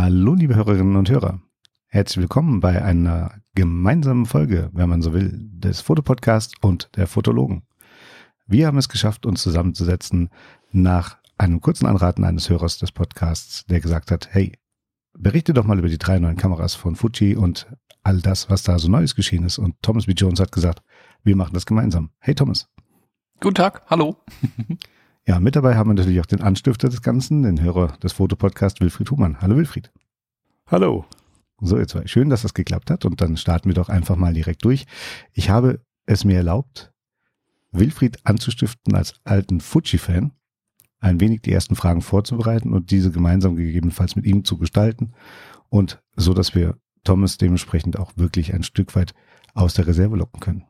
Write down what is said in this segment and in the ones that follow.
Hallo, liebe Hörerinnen und Hörer. Herzlich willkommen bei einer gemeinsamen Folge, wenn man so will, des Fotopodcasts und der Fotologen. Wir haben es geschafft, uns zusammenzusetzen nach einem kurzen Anraten eines Hörers des Podcasts, der gesagt hat, hey, berichte doch mal über die drei neuen Kameras von Fuji und all das, was da so Neues geschehen ist. Und Thomas B. Jones hat gesagt, wir machen das gemeinsam. Hey Thomas. Guten Tag, hallo. Ja, mit dabei haben wir natürlich auch den Anstifter des Ganzen, den Hörer des Fotopodcasts Wilfried Humann. Hallo Wilfried. Hallo. So, jetzt war schön, dass das geklappt hat und dann starten wir doch einfach mal direkt durch. Ich habe es mir erlaubt, Wilfried anzustiften als alten Fuji-Fan, ein wenig die ersten Fragen vorzubereiten und diese gemeinsam gegebenenfalls mit ihm zu gestalten und so, dass wir Thomas dementsprechend auch wirklich ein Stück weit aus der Reserve locken können.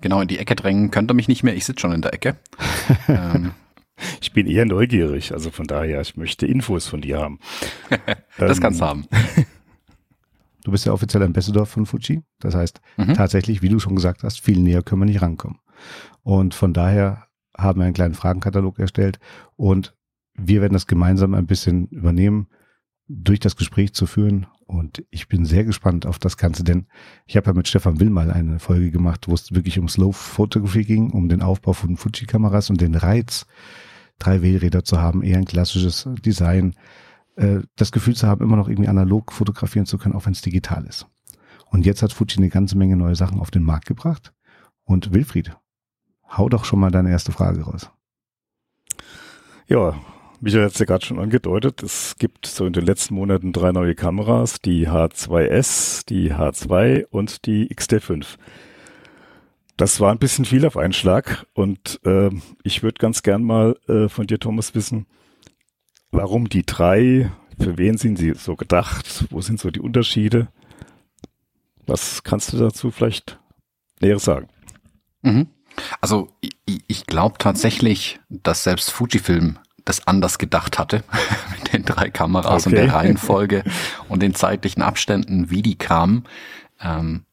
Genau, in die Ecke drängen könnt ihr mich nicht mehr, ich sitze schon in der Ecke. ähm. Ich bin eher neugierig, also von daher, ich möchte Infos von dir haben. das ähm, kannst du haben. Du bist ja offiziell Ambassador von Fuji. Das heißt, mhm. tatsächlich, wie du schon gesagt hast, viel näher können wir nicht rankommen. Und von daher haben wir einen kleinen Fragenkatalog erstellt und wir werden das gemeinsam ein bisschen übernehmen, durch das Gespräch zu führen und ich bin sehr gespannt auf das Ganze, denn ich habe ja mit Stefan Will mal eine Folge gemacht, wo es wirklich um Slow Photography ging, um den Aufbau von Fuji-Kameras und den Reiz, drei Wählräder zu haben, eher ein klassisches Design, äh, das Gefühl zu haben, immer noch irgendwie analog fotografieren zu können, auch wenn es digital ist. Und jetzt hat Fuji eine ganze Menge neue Sachen auf den Markt gebracht. Und Wilfried, hau doch schon mal deine erste Frage raus. Ja, Michael hat es ja gerade schon angedeutet, es gibt so in den letzten Monaten drei neue Kameras, die H2S, die H2 und die XT5. Das war ein bisschen viel auf einen Schlag und äh, ich würde ganz gern mal äh, von dir, Thomas, wissen, warum die drei, für wen sind sie so gedacht, wo sind so die Unterschiede? Was kannst du dazu vielleicht Näheres sagen? Mhm. Also ich, ich glaube tatsächlich, dass selbst Fujifilm das anders gedacht hatte mit den drei Kameras okay. und der Reihenfolge und den zeitlichen Abständen, wie die kamen. Ähm,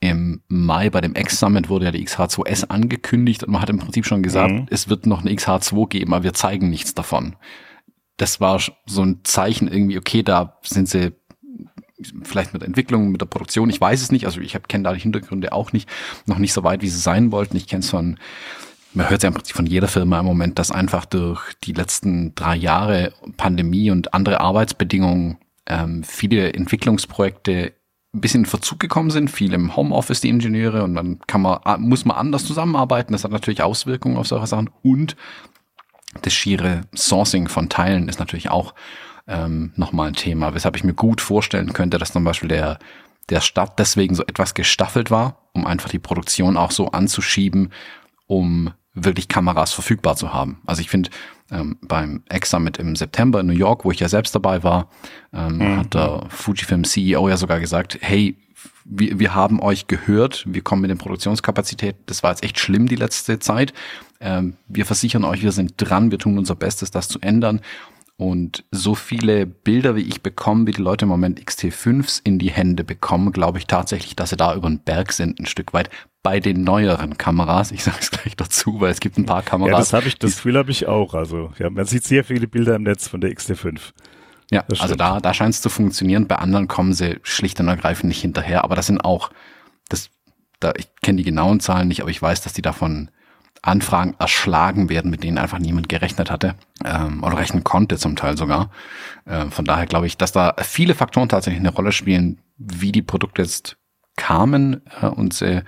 Im Mai bei dem X-Summit wurde ja die XH2S angekündigt und man hat im Prinzip schon gesagt, mhm. es wird noch eine XH2 geben, aber wir zeigen nichts davon. Das war so ein Zeichen irgendwie, okay, da sind sie vielleicht mit der Entwicklung, mit der Produktion, ich weiß es nicht, also ich kenne da die Hintergründe auch nicht, noch nicht so weit, wie sie sein wollten. Ich kenne es von man hört ja im Prinzip von jeder Firma im Moment, dass einfach durch die letzten drei Jahre Pandemie und andere Arbeitsbedingungen ähm, viele Entwicklungsprojekte ein bisschen in Verzug gekommen sind, viel im Homeoffice die Ingenieure. Und dann kann man, muss man anders zusammenarbeiten. Das hat natürlich Auswirkungen auf solche Sachen. Und das schiere Sourcing von Teilen ist natürlich auch ähm, nochmal ein Thema, weshalb ich mir gut vorstellen könnte, dass zum Beispiel der, der Start deswegen so etwas gestaffelt war, um einfach die Produktion auch so anzuschieben, um wirklich Kameras verfügbar zu haben. Also ich finde, ähm, beim X-Summit im September in New York, wo ich ja selbst dabei war, ähm, mhm. hat der Fujifilm CEO ja sogar gesagt, hey, wir, wir haben euch gehört, wir kommen mit den Produktionskapazitäten, das war jetzt echt schlimm die letzte Zeit. Ähm, wir versichern euch, wir sind dran, wir tun unser Bestes, das zu ändern. Und so viele Bilder, wie ich bekomme, wie die Leute im Moment XT5s in die Hände bekommen, glaube ich tatsächlich, dass sie da über den Berg sind, ein Stück weit bei den neueren Kameras. Ich sage es gleich dazu, weil es gibt ein paar Kameras. Ja, das habe ich, das Gefühl habe ich auch. Also ja, man sieht sehr viele Bilder im Netz von der XT5. Ja, also da, da scheint es zu funktionieren. Bei anderen kommen sie schlicht und ergreifend nicht hinterher. Aber das sind auch, das, da, ich kenne die genauen Zahlen nicht, aber ich weiß, dass die davon Anfragen erschlagen werden, mit denen einfach niemand gerechnet hatte ähm, oder rechnen konnte zum Teil sogar. Äh, von daher glaube ich, dass da viele Faktoren tatsächlich eine Rolle spielen, wie die Produkte jetzt kamen äh, und, äh,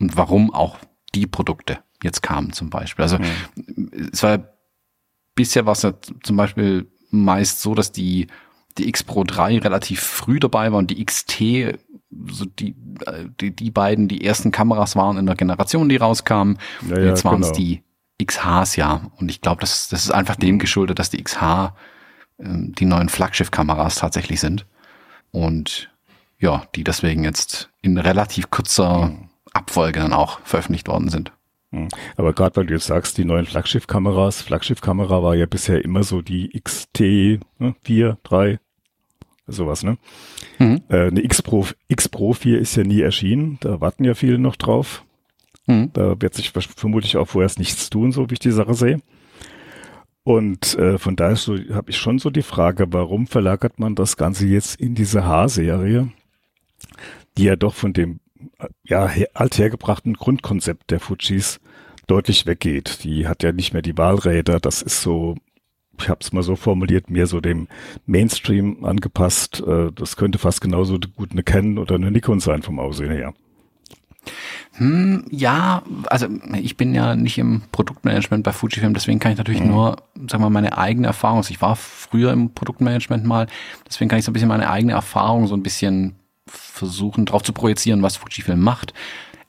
und warum auch die Produkte jetzt kamen zum Beispiel. Also mhm. es war bisher was ja zum Beispiel meist so, dass die die X Pro 3 relativ früh dabei war und die XT so die, die, die beiden die ersten Kameras waren in der Generation, die rauskamen. Ja, ja, Jetzt waren es genau. die XHs, ja. Und ich glaube, das, das ist einfach dem geschuldet, dass die XH äh, die neuen Flaggschiff-Kameras tatsächlich sind. Und ja, die deswegen jetzt in relativ kurzer mhm. Abfolge dann auch veröffentlicht worden sind. Mhm. Aber gerade weil du jetzt sagst, die neuen Flaggschiff-Kameras, Flaggschiff-Kamera war ja bisher immer so die XT ne, 4, 3, sowas, ne? Mhm. Äh, eine X Pro, X Pro 4 ist ja nie erschienen, da warten ja viele noch drauf. Mhm. Da wird sich vermutlich auch vorerst nichts tun, so wie ich die Sache sehe. Und äh, von daher so, habe ich schon so die Frage, warum verlagert man das Ganze jetzt in diese H-Serie, die ja doch von dem ja, althergebrachten Grundkonzept der Fujis deutlich weggeht. Die hat ja nicht mehr die Wahlräder, das ist so, ich habe es mal so formuliert, mehr so dem Mainstream angepasst. Äh, das könnte fast genauso gut eine Canon oder eine Nikon sein vom Aussehen her. Hm, ja, also ich bin ja nicht im Produktmanagement bei Fujifilm, deswegen kann ich natürlich mhm. nur, sagen wir mal, meine eigene Erfahrung. Also ich war früher im Produktmanagement mal, deswegen kann ich so ein bisschen meine eigene Erfahrung so ein bisschen versuchen, drauf zu projizieren, was Fujifilm macht.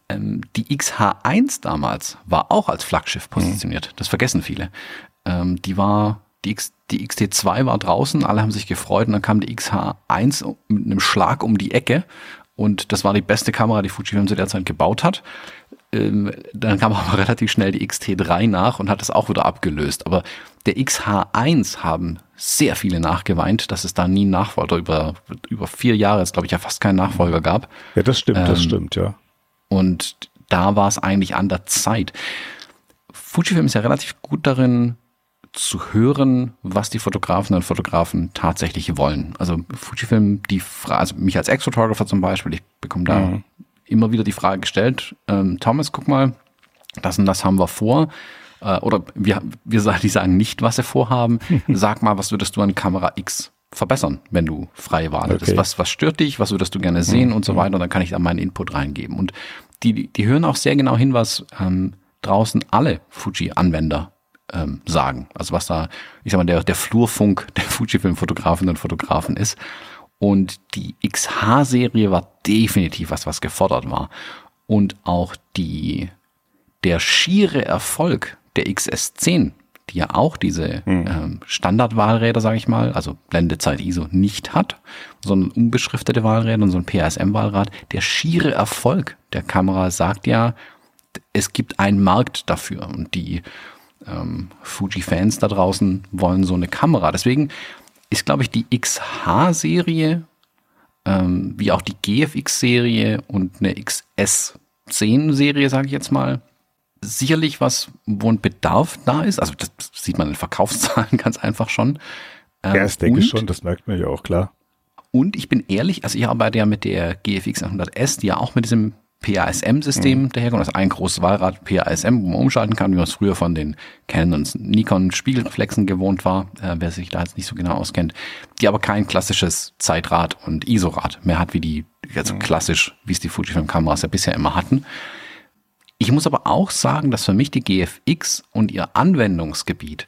Ähm, die XH1 damals war auch als Flaggschiff positioniert. Mhm. Das vergessen viele. Ähm, die war, die, X, die XT2 war draußen, alle haben sich gefreut und dann kam die XH1 mit einem Schlag um die Ecke und das war die beste Kamera, die Fujifilm zu der Zeit gebaut hat. Ähm, dann kam aber relativ schnell die XT3 nach und hat das auch wieder abgelöst. Aber der XH1 haben sehr viele nachgeweint, dass es da nie einen Nachfolger über, über vier Jahre, jetzt glaube ich ja fast keinen Nachfolger gab. Ja, das stimmt, ähm, das stimmt, ja. Und da war es eigentlich an der Zeit. Fujifilm ist ja relativ gut darin, zu hören, was die Fotografen und Fotografen tatsächlich wollen. Also Fujifilm, die Frage, also mich als Ex-Photographer zum Beispiel, ich bekomme da mhm. Immer wieder die Frage gestellt, ähm, Thomas, guck mal, das und das haben wir vor. Äh, oder wir, wir sagen, die sagen nicht, was sie vorhaben. Sag mal, was würdest du an Kamera X verbessern, wenn du freie Wahl hättest? Okay. Was, was stört dich? Was würdest du gerne sehen mhm. und so mhm. weiter? Und dann kann ich da meinen Input reingeben. Und die, die hören auch sehr genau hin, was ähm, draußen alle Fuji-Anwender ähm, sagen. Also was da, ich sag mal, der, der Flurfunk der Fujifilm-Fotografinnen und Fotografen ist. Und die XH-Serie war definitiv was, was gefordert war. Und auch die, der schiere Erfolg der XS10, die ja auch diese hm. ähm, Standardwahlräder, sage ich mal, also Blendezeit ISO nicht hat, sondern unbeschriftete Wahlräder und so ein PASM-Wahlrad, der schiere Erfolg der Kamera sagt ja, es gibt einen Markt dafür. Und die ähm, Fuji-Fans da draußen wollen so eine Kamera. Deswegen ist, glaube ich, die XH-Serie, ähm, wie auch die GFX-Serie und eine XS10-Serie, sage ich jetzt mal, sicherlich was, wo ein Bedarf da ist. Also das sieht man in Verkaufszahlen ganz einfach schon. Ähm, ja, das denke ich schon, das merkt man ja auch klar. Und ich bin ehrlich, also ich arbeite ja mit der GFX 100S, die ja auch mit diesem PASM-System mhm. daherkommt, also ein großes Wahlrad PASM, wo man umschalten kann, wie man es früher von den Canon und Nikon Spiegelreflexen gewohnt war, äh, wer sich da jetzt nicht so genau auskennt, die aber kein klassisches Zeitrad und ISO-Rad mehr hat, wie die, also mhm. klassisch, wie es die Fujifilm-Kameras ja bisher immer hatten. Ich muss aber auch sagen, dass für mich die GFX und ihr Anwendungsgebiet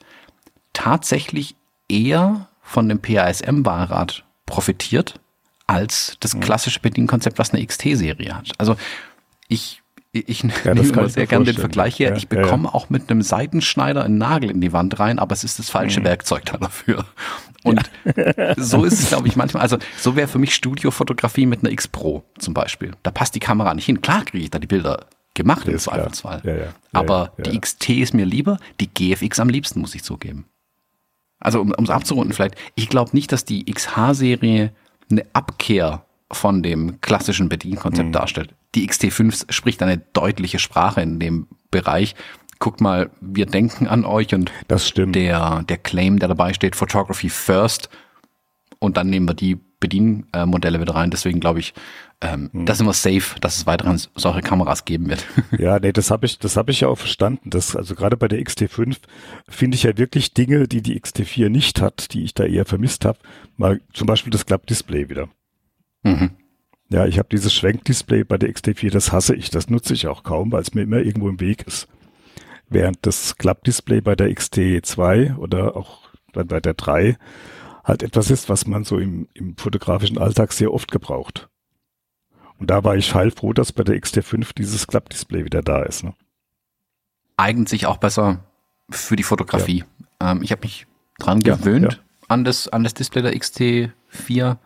tatsächlich eher von dem PASM-Wahlrad profitiert, als das klassische Bedienkonzept, was eine XT-Serie hat. Also ich ich ja, nehme immer sehr gerne den Vergleich hier. Ja, ich bekomme ja, auch mit einem Seitenschneider einen Nagel in die Wand rein, aber es ist das falsche mhm. Werkzeug da dafür. Und so ist es, glaube ich, manchmal. Also so wäre für mich Studiofotografie mit einer X Pro zum Beispiel. Da passt die Kamera nicht hin. Klar kriege ich da die Bilder gemacht im Zweifelsfall. aber die XT ist mir lieber, die GFX am liebsten, muss ich zugeben. Also um es abzurunden vielleicht, ich glaube nicht, dass die XH-Serie eine Abkehr von dem klassischen Bedienkonzept mhm. darstellt. Die XT5 spricht eine deutliche Sprache in dem Bereich. Guckt mal, wir denken an euch und das stimmt. Der, der Claim, der dabei steht, Photography first. Und dann nehmen wir die Bedienmodelle wieder rein. Deswegen glaube ich, ähm, hm. da sind wir safe, dass es weiterhin solche Kameras geben wird. Ja, nee, das habe ich, das habe ich ja auch verstanden. Das, also gerade bei der XT5 finde ich ja wirklich Dinge, die die XT4 nicht hat, die ich da eher vermisst habe. Mal zum Beispiel das Klappdisplay wieder. Mhm. Ja, ich habe dieses Schwenkdisplay bei der XT4, das hasse ich, das nutze ich auch kaum, weil es mir immer irgendwo im Weg ist. Während das Klappdisplay bei der XT2 oder auch dann bei der 3 halt etwas ist, was man so im, im fotografischen Alltag sehr oft gebraucht. Und da war ich heilfroh, dass bei der XT5 dieses Klappdisplay wieder da ist. Ne? Eignet sich auch besser für die Fotografie. Ja. Ähm, ich habe mich dran gewöhnt ja, ja. an das an das Display der XT4,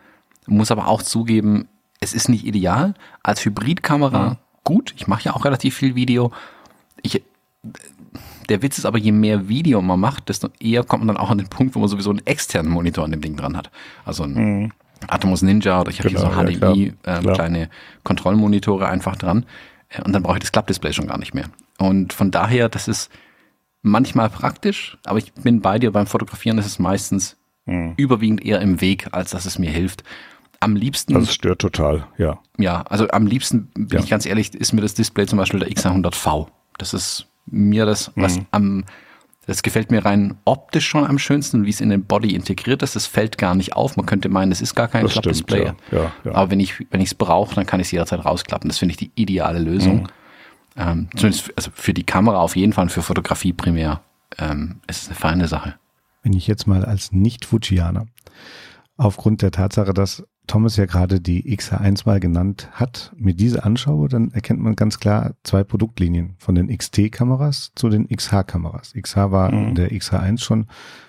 muss aber auch zugeben, es ist nicht ideal. Als Hybridkamera mhm. gut. Ich mache ja auch relativ viel Video. Ich der Witz ist aber, je mehr Video man macht, desto eher kommt man dann auch an den Punkt, wo man sowieso einen externen Monitor an dem Ding dran hat. Also ein mhm. Atomos Ninja oder ich habe genau, hier so HDMI, ja, äh, kleine Kontrollmonitore einfach dran. Äh, und dann brauche ich das Klappdisplay schon gar nicht mehr. Und von daher, das ist manchmal praktisch, aber ich bin bei dir beim Fotografieren, ist es meistens mhm. überwiegend eher im Weg, als dass es mir hilft. Am liebsten. Das stört total, ja. Ja, also am liebsten, bin ja. ich ganz ehrlich, ist mir das Display zum Beispiel der X100V. Das ist mir das, was mhm. am, das gefällt mir rein optisch schon am schönsten, wie es in den Body integriert ist. Das fällt gar nicht auf. Man könnte meinen, es ist gar kein Klappdisplay. Ja, ja, ja. Aber wenn ich, wenn ich es brauche, dann kann ich es jederzeit rausklappen. Das finde ich die ideale Lösung. Mhm. Ähm, zumindest also für die Kamera auf jeden Fall und für Fotografie primär ähm, ist es eine feine Sache. Wenn ich jetzt mal als Nicht-Fujianer aufgrund der Tatsache, dass Thomas ja gerade die XH1 mal genannt hat, mir diese anschaue, dann erkennt man ganz klar zwei Produktlinien von den XT-Kameras zu den XH-Kameras. XH war mhm. der XH1 schon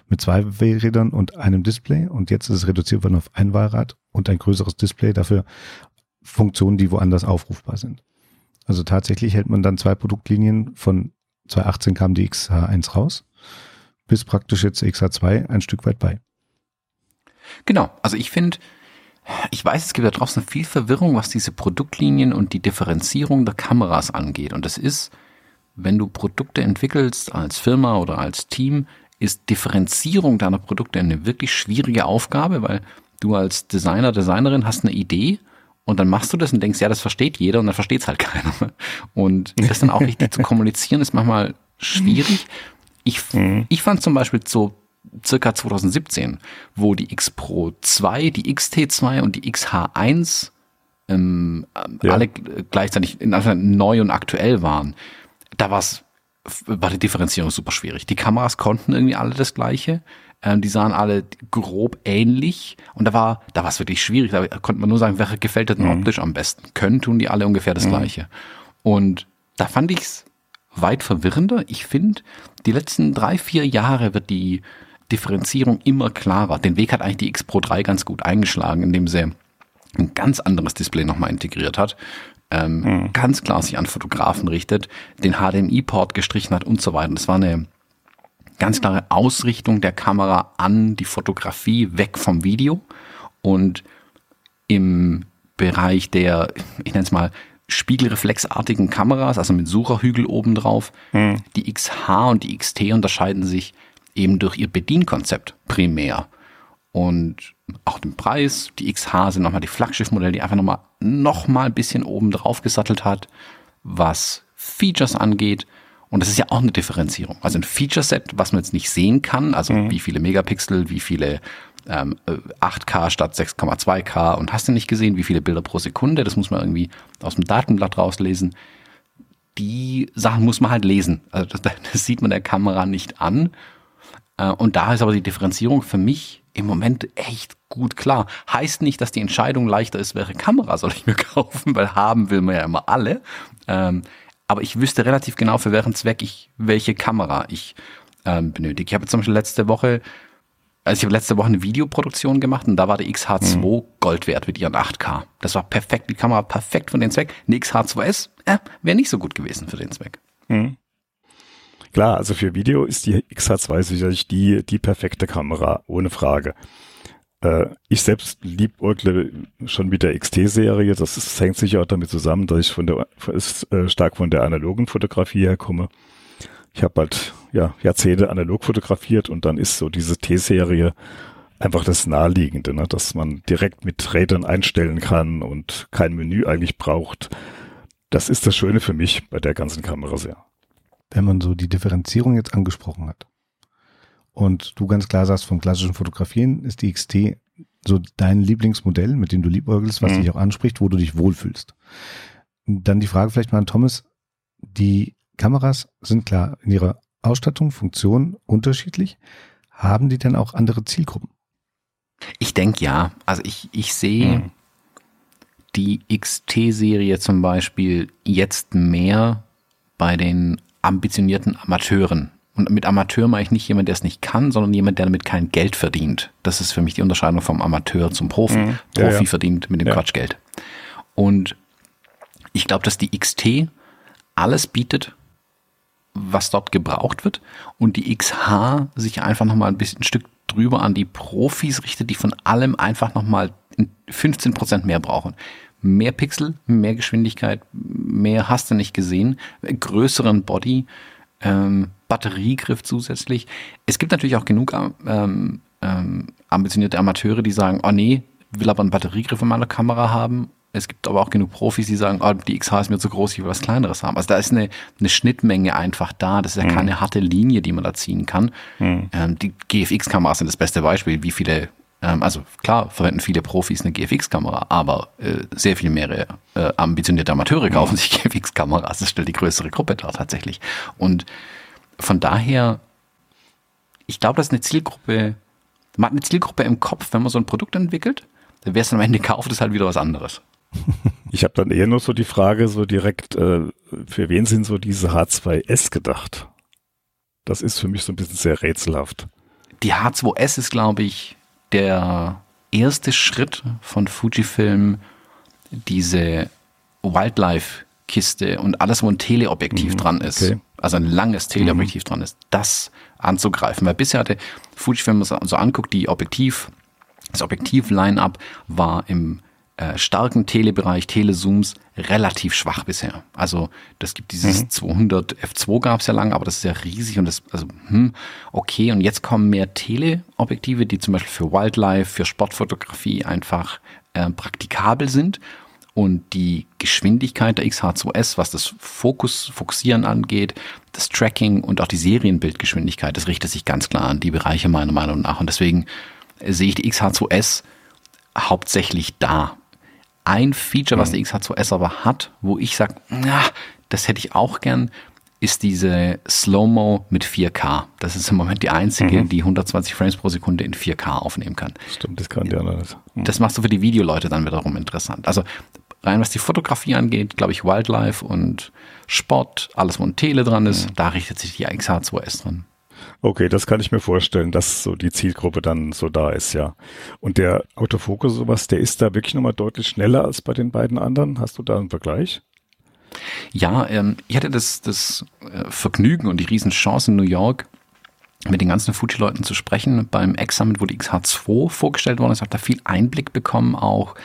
mit zwei Wählrädern und einem Display und jetzt ist es reduziert worden auf ein Wahlrad und ein größeres Display, dafür Funktionen, die woanders aufrufbar sind. Also tatsächlich hält man dann zwei Produktlinien von 2018 kam die XH1 raus, bis praktisch jetzt XH2 ein Stück weit bei. Genau, also ich finde, ich weiß, es gibt da draußen viel Verwirrung, was diese Produktlinien und die Differenzierung der Kameras angeht. Und das ist, wenn du Produkte entwickelst als Firma oder als Team, ist Differenzierung deiner Produkte eine wirklich schwierige Aufgabe, weil du als Designer, Designerin hast eine Idee und dann machst du das und denkst, ja, das versteht jeder und dann versteht es halt keiner. Und das dann auch richtig zu kommunizieren ist manchmal schwierig. Ich, mhm. ich fand zum Beispiel so circa 2017, wo die X Pro 2, die XT2 und die XH1 ähm, ja. alle gleichzeitig neu und aktuell waren, da war's, war die Differenzierung super schwierig. Die Kameras konnten irgendwie alle das Gleiche. Ähm, die sahen alle grob ähnlich und da war, da war es wirklich schwierig. Da konnte man nur sagen, welche gefällt denn mhm. optisch am besten. Können tun die alle ungefähr das mhm. Gleiche. Und da fand ich's weit verwirrender. Ich finde, die letzten drei, vier Jahre wird die Differenzierung immer klarer. Den Weg hat eigentlich die X Pro 3 ganz gut eingeschlagen, indem sie ein ganz anderes Display nochmal integriert hat. Ähm, mhm. Ganz klar sich an Fotografen richtet, den HDMI-Port gestrichen hat und so weiter. Das war eine ganz klare Ausrichtung der Kamera an die Fotografie, weg vom Video. Und im Bereich der, ich nenne es mal, spiegelreflexartigen Kameras, also mit Sucherhügel obendrauf, mhm. die XH und die XT unterscheiden sich eben durch ihr Bedienkonzept primär. Und auch den Preis. Die XH sind nochmal die Flaggschiffmodelle, die einfach nochmal noch mal ein bisschen oben drauf gesattelt hat, was Features angeht. Und das ist ja auch eine Differenzierung. Also ein Feature-Set, was man jetzt nicht sehen kann, also mhm. wie viele Megapixel, wie viele ähm, 8K statt 6,2K und hast du nicht gesehen, wie viele Bilder pro Sekunde, das muss man irgendwie aus dem Datenblatt rauslesen. Die Sachen muss man halt lesen. Also das, das sieht man der Kamera nicht an. Äh, und da ist aber die Differenzierung für mich im Moment echt gut klar. Heißt nicht, dass die Entscheidung leichter ist, welche Kamera soll ich mir kaufen, weil haben will man ja immer alle. Ähm, aber ich wüsste relativ genau, für welchen Zweck ich welche Kamera ich ähm, benötige. Ich habe zum Beispiel letzte Woche, also ich habe letzte Woche eine Videoproduktion gemacht und da war die XH2 mhm. Gold wert mit ihren 8K. Das war perfekt, die Kamera perfekt für den Zweck. Eine XH2S äh, wäre nicht so gut gewesen für den Zweck. Mhm. Klar, also für Video ist die XH2 sicherlich die, die perfekte Kamera, ohne Frage. Äh, ich selbst liebäugle schon mit der XT-Serie. Das, das hängt sicher auch damit zusammen, dass ich von der, ist, äh, stark von der analogen Fotografie herkomme. Ich habe halt ja, Jahrzehnte analog fotografiert und dann ist so diese T-Serie einfach das Naheliegende, ne? dass man direkt mit Rädern einstellen kann und kein Menü eigentlich braucht. Das ist das Schöne für mich bei der ganzen Kamera sehr wenn man so die Differenzierung jetzt angesprochen hat und du ganz klar sagst, vom klassischen Fotografieren ist die XT so dein Lieblingsmodell, mit dem du liebäugelst, was mhm. dich auch anspricht, wo du dich wohlfühlst. Dann die Frage vielleicht mal an Thomas. Die Kameras sind klar in ihrer Ausstattung, Funktion unterschiedlich. Haben die denn auch andere Zielgruppen? Ich denke ja. Also ich, ich sehe mhm. die XT-Serie zum Beispiel jetzt mehr bei den ambitionierten Amateuren. Und mit Amateur meine ich nicht jemand, der es nicht kann, sondern jemand, der damit kein Geld verdient. Das ist für mich die Unterscheidung vom Amateur zum Profi. Mhm. Profi ja, ja. verdient mit dem ja. Quatschgeld. Und ich glaube, dass die XT alles bietet, was dort gebraucht wird und die XH sich einfach nochmal ein bisschen ein Stück drüber an die Profis richtet, die von allem einfach nochmal 15 Prozent mehr brauchen mehr Pixel, mehr Geschwindigkeit, mehr hast du nicht gesehen, größeren Body, ähm, Batteriegriff zusätzlich. Es gibt natürlich auch genug ähm, ähm, ambitionierte Amateure, die sagen, oh nee, will aber einen Batteriegriff in meiner Kamera haben. Es gibt aber auch genug Profis, die sagen, oh, die XH ist mir zu groß, ich will was Kleineres haben. Also da ist eine, eine Schnittmenge einfach da. Das ist ja mhm. keine harte Linie, die man da ziehen kann. Mhm. Ähm, die GFX-Kameras sind das beste Beispiel, wie viele also klar verwenden viele Profis eine GFX-Kamera, aber äh, sehr viel mehr äh, ambitionierte Amateure kaufen sich GFX-Kameras. Das stellt die größere Gruppe dar tatsächlich. Und von daher, ich glaube, dass eine Zielgruppe, man hat eine Zielgruppe im Kopf, wenn man so ein Produkt entwickelt, wer es am Ende kauft, ist halt wieder was anderes. Ich habe dann eher nur so die Frage so direkt, äh, für wen sind so diese H2S gedacht? Das ist für mich so ein bisschen sehr rätselhaft. Die H2S ist, glaube ich, der erste Schritt von Fujifilm, diese Wildlife-Kiste und alles, wo ein Teleobjektiv mhm, dran ist, okay. also ein langes Teleobjektiv mhm. dran ist, das anzugreifen. Weil bisher hatte Fujifilm, wenn man so anguckt, die Objektiv, das Objektiv-Line-Up war im äh, starken Telebereich, Telezooms relativ schwach bisher. Also das gibt dieses mhm. 200 F2 gab es ja lang, aber das ist ja riesig und das also hm, okay und jetzt kommen mehr Teleobjektive, die zum Beispiel für Wildlife, für Sportfotografie einfach äh, praktikabel sind und die Geschwindigkeit der XH2S, was das Fokus, Fokussieren angeht, das Tracking und auch die Serienbildgeschwindigkeit, das richtet sich ganz klar an die Bereiche meiner Meinung nach. Und deswegen sehe ich die XH2S hauptsächlich da. Ein Feature, was mhm. die XH2S aber hat, wo ich sage, das hätte ich auch gern, ist diese Slow-Mo mit 4K. Das ist im Moment die einzige, mhm. die 120 Frames pro Sekunde in 4K aufnehmen kann. Stimmt, das kann der nicht. Mhm. Das machst du für die Videoleute dann wiederum interessant. Also rein was die Fotografie angeht, glaube ich Wildlife und Sport, alles wo ein Tele dran ist, mhm. da richtet sich die XH2S dran. Okay, das kann ich mir vorstellen, dass so die Zielgruppe dann so da ist, ja. Und der Autofokus sowas, der ist da wirklich nochmal deutlich schneller als bei den beiden anderen. Hast du da einen Vergleich? Ja, ähm, ich hatte das, das äh, Vergnügen und die Riesenchance in New York, mit den ganzen Fuji-Leuten zu sprechen beim X-Summit, wo die XH2 vorgestellt worden ist, habe da viel Einblick bekommen, auch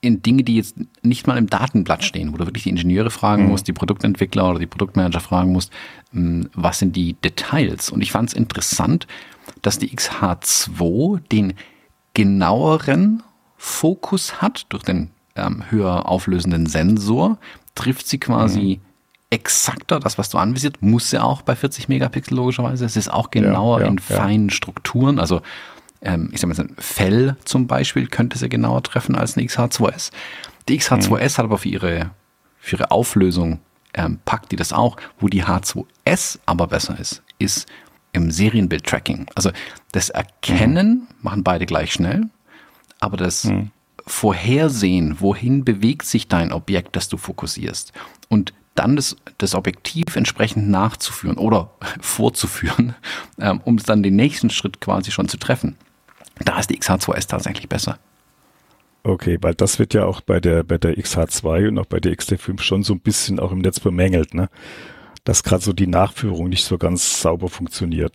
in Dinge, die jetzt nicht mal im Datenblatt stehen, wo du wirklich die Ingenieure fragen mhm. musst, die Produktentwickler oder die Produktmanager fragen musst, hm, was sind die Details? Und ich fand es interessant, dass die XH2 den genaueren Fokus hat durch den ähm, höher auflösenden Sensor, trifft sie quasi mhm. exakter, das was du anvisiert, muss sie auch bei 40 Megapixel logischerweise. Es ist auch genauer ja, ja, in feinen ja. Strukturen, also ähm, ich sag mal, ein Fell zum Beispiel könnte sie genauer treffen als eine XH2S. Die XH2S mhm. hat aber für ihre, für ihre Auflösung ähm, packt die das auch. Wo die H2S aber besser ist, ist im Serienbild-Tracking. Also das Erkennen mhm. machen beide gleich schnell, aber das mhm. Vorhersehen, wohin bewegt sich dein Objekt, das du fokussierst und dann das, das Objektiv entsprechend nachzuführen oder vorzuführen, ähm, um dann den nächsten Schritt quasi schon zu treffen. Da ist die XH2S tatsächlich besser. Okay, weil das wird ja auch bei der, bei der XH2 und auch bei der XT5 schon so ein bisschen auch im Netz bemängelt, ne? Dass gerade so die Nachführung nicht so ganz sauber funktioniert.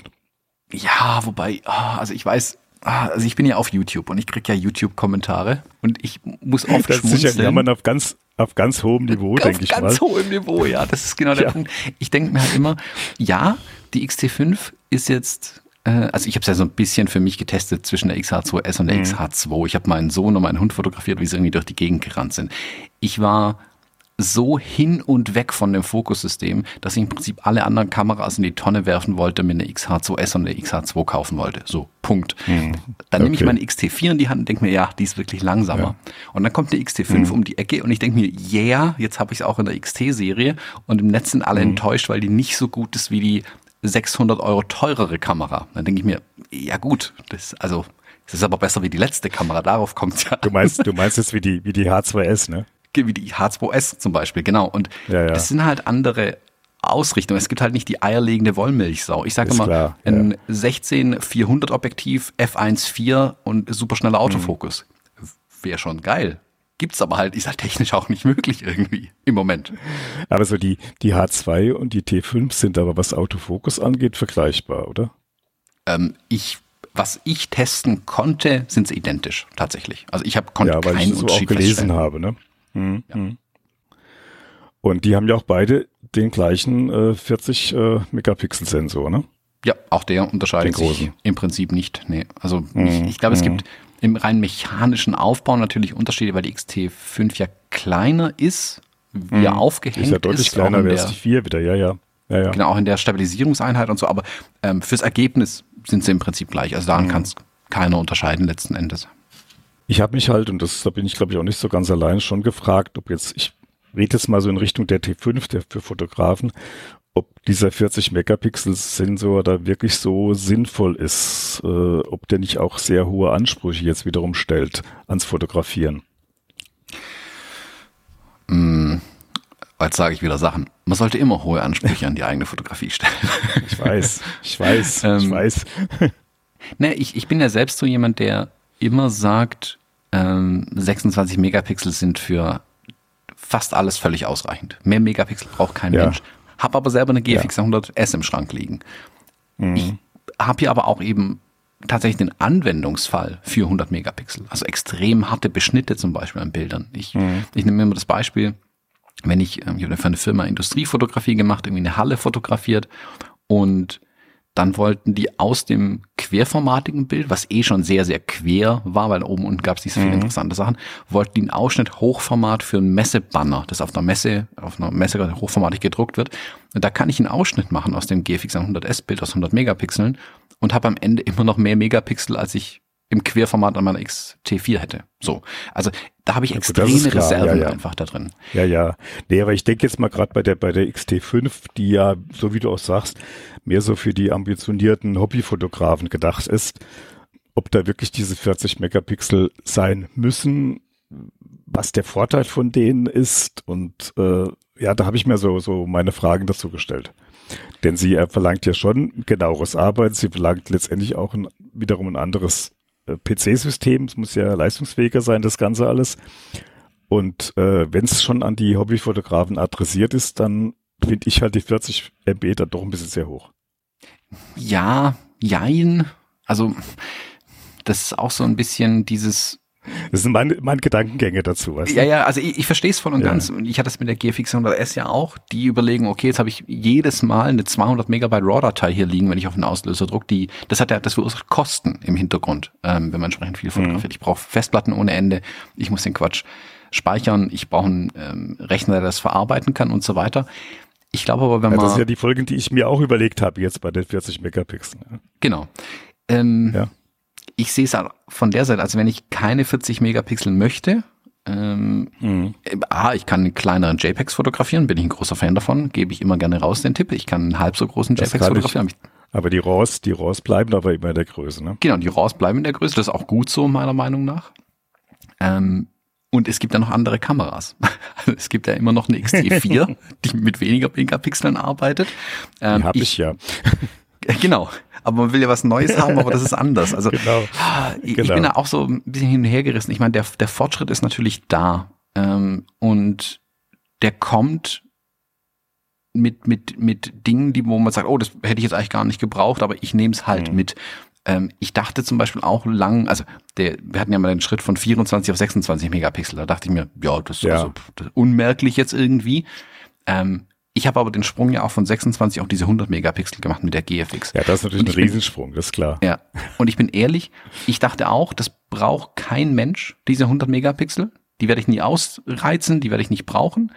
Ja, wobei, ah, also ich weiß, ah, also ich bin ja auf YouTube und ich kriege ja YouTube-Kommentare und ich muss oft das schmunzeln. Ist ja auf ganz, auf ganz hohem Niveau, denke ich mal. Auf ganz hohem Niveau, ja, das ist genau der ja. Punkt. Ich denke mir halt immer, ja, die XT5 ist jetzt also ich habe es ja so ein bisschen für mich getestet zwischen der XH2S und der mhm. XH2. Ich habe meinen Sohn und meinen Hund fotografiert, wie sie irgendwie durch die Gegend gerannt sind. Ich war so hin und weg von dem Fokussystem, dass ich im Prinzip alle anderen Kameras in die Tonne werfen wollte, mir eine XH2S und eine XH2 kaufen wollte. So, Punkt. Mhm. Dann okay. nehme ich meine XT4 in die Hand und denke mir, ja, die ist wirklich langsamer. Ja. Und dann kommt eine XT5 mhm. um die Ecke und ich denke mir, yeah, jetzt habe ich es auch in der XT-Serie und im Netz sind alle mhm. enttäuscht, weil die nicht so gut ist wie die 600 Euro teurere Kamera. Dann denke ich mir, ja gut, das, also, das ist aber besser wie die letzte Kamera, darauf kommt ja. Du meinst, du meinst jetzt wie die, wie die H2S, ne? Wie die H2S zum Beispiel, genau. Und ja, ja. das sind halt andere Ausrichtungen. Es gibt halt nicht die eierlegende Wollmilchsau. Ich sage immer, klar, ein ja. 16-400 Objektiv, F1.4 und superschneller Autofokus. Mhm. Wäre schon geil. Gibt's aber halt, ist halt technisch auch nicht möglich irgendwie im Moment. Aber so die, die H2 und die T5 sind aber, was Autofokus angeht, vergleichbar, oder? Ähm, ich, was ich testen konnte, sind sie identisch, tatsächlich. Also ich habe konnte ja, weil keinen ich so Unterschied auch gelesen habe, ne? Hm, ja. hm. Und die haben ja auch beide den gleichen äh, 40 äh, Megapixel Sensor, ne? Ja, auch der unterscheidet sich im Prinzip nicht. Nee, also mhm. ich, ich glaube, es gibt im rein mechanischen Aufbau natürlich Unterschiede, weil die XT5 ja kleiner ist, wie mhm. er aufgehängt ist. Ja deutlich ist, kleiner es die 4 wieder, ja, ja, ja, ja. Genau, auch in der Stabilisierungseinheit und so, aber ähm, fürs Ergebnis sind sie im Prinzip gleich. Also daran mhm. kann es keiner unterscheiden letzten Endes. Ich habe mich halt, und das, da bin ich glaube ich auch nicht so ganz allein, schon gefragt, ob jetzt, ich rede jetzt mal so in Richtung der T5, der für Fotografen, ob dieser 40 Megapixel Sensor da wirklich so sinnvoll ist, äh, ob der nicht auch sehr hohe Ansprüche jetzt wiederum stellt ans Fotografieren. Mm, jetzt sage ich wieder Sachen. Man sollte immer hohe Ansprüche an die eigene Fotografie stellen. Ich weiß, ich weiß, ähm, ich weiß. Ne, ich, ich bin ja selbst so jemand, der immer sagt, ähm, 26 Megapixel sind für fast alles völlig ausreichend. Mehr Megapixel braucht kein ja. Mensch. Hab aber selber eine GFX ja. 100S im Schrank liegen. Mhm. Ich habe hier aber auch eben tatsächlich den Anwendungsfall für 100 Megapixel. Also extrem harte Beschnitte zum Beispiel an Bildern. Ich, mhm. ich nehme immer das Beispiel, wenn ich, ähm, ich habe für eine Firma Industriefotografie gemacht, irgendwie eine Halle fotografiert und dann wollten die aus dem querformatigen Bild, was eh schon sehr, sehr quer war, weil oben unten gab es nicht so viele mhm. interessante Sachen, wollten die einen Ausschnitt Hochformat für ein Messebanner, das auf einer Messe, auf einer Messe hochformatig gedruckt wird. Und da kann ich einen Ausschnitt machen aus dem GFX 100S Bild aus 100 Megapixeln und habe am Ende immer noch mehr Megapixel, als ich im Querformat an meiner XT4 hätte. So. Also da habe ich extreme ja, Reserven ja, ja. einfach da drin. Ja, ja. Nee, aber ich denke jetzt mal gerade bei der, bei der XT5, die ja, so wie du auch sagst, mehr so für die ambitionierten Hobbyfotografen gedacht ist, ob da wirklich diese 40 Megapixel sein müssen, was der Vorteil von denen ist und äh, ja, da habe ich mir so, so meine Fragen dazu gestellt. Denn sie verlangt ja schon genaueres Arbeiten, sie verlangt letztendlich auch ein, wiederum ein anderes äh, PC-System, es muss ja leistungsfähiger sein, das Ganze alles. Und äh, wenn es schon an die Hobbyfotografen adressiert ist, dann finde ich halt die 40 MB dann doch ein bisschen sehr hoch. Ja, jein. Also das ist auch so ein bisschen dieses das sind meine, meine Gedankengänge dazu. Weißt du? Ja, ja, also ich, ich verstehe es voll und ja. ganz. Und ich hatte es mit der GFX 100S ja auch. Die überlegen, okay, jetzt habe ich jedes Mal eine 200 Megabyte RAW-Datei hier liegen, wenn ich auf den Auslöser druck. Die, das hat ja, das verursacht Kosten im Hintergrund, ähm, wenn man entsprechend viel fotografiert. Mhm. Ich brauche Festplatten ohne Ende. Ich muss den Quatsch speichern. Ich brauche einen ähm, Rechner, der das verarbeiten kann und so weiter. Ich glaube aber, wenn man. Ja, das sind ja die Folgen, die ich mir auch überlegt habe jetzt bei den 40 Megapixel. Genau. Ähm, ja ich sehe es von der Seite, also wenn ich keine 40 Megapixel möchte, ähm, mhm. ah, ich kann einen kleineren JPEGs fotografieren, bin ich ein großer Fan davon, gebe ich immer gerne raus den Tipp. Ich kann einen halb so großen das JPEGs fotografieren. Ich, aber die RAWs, die RAWs bleiben aber immer in der Größe, ne? Genau, die RAWs bleiben in der Größe, das ist auch gut so, meiner Meinung nach. Ähm, und es gibt ja noch andere Kameras. es gibt ja immer noch eine XT4, die mit weniger Megapixeln arbeitet. Ähm, die habe ich, ich ja. Genau. Aber man will ja was Neues haben, aber das ist anders. Also genau. ich, genau. ich bin da auch so ein bisschen hin und her gerissen. Ich meine, der, der Fortschritt ist natürlich da. Ähm, und der kommt mit, mit, mit Dingen, die, wo man sagt, oh, das hätte ich jetzt eigentlich gar nicht gebraucht, aber ich nehme es halt mhm. mit. Ähm, ich dachte zum Beispiel auch lang, also der, wir hatten ja mal den Schritt von 24 auf 26 Megapixel. Da dachte ich mir, ja, das ist ja. Also, das unmerklich jetzt irgendwie. Ähm, ich habe aber den Sprung ja auch von 26 auf diese 100 Megapixel gemacht mit der GFX. Ja, das ist natürlich ein Riesensprung, bin, das ist klar. Ja, und ich bin ehrlich, ich dachte auch, das braucht kein Mensch, diese 100 Megapixel. Die werde ich nie ausreizen, die werde ich nicht brauchen.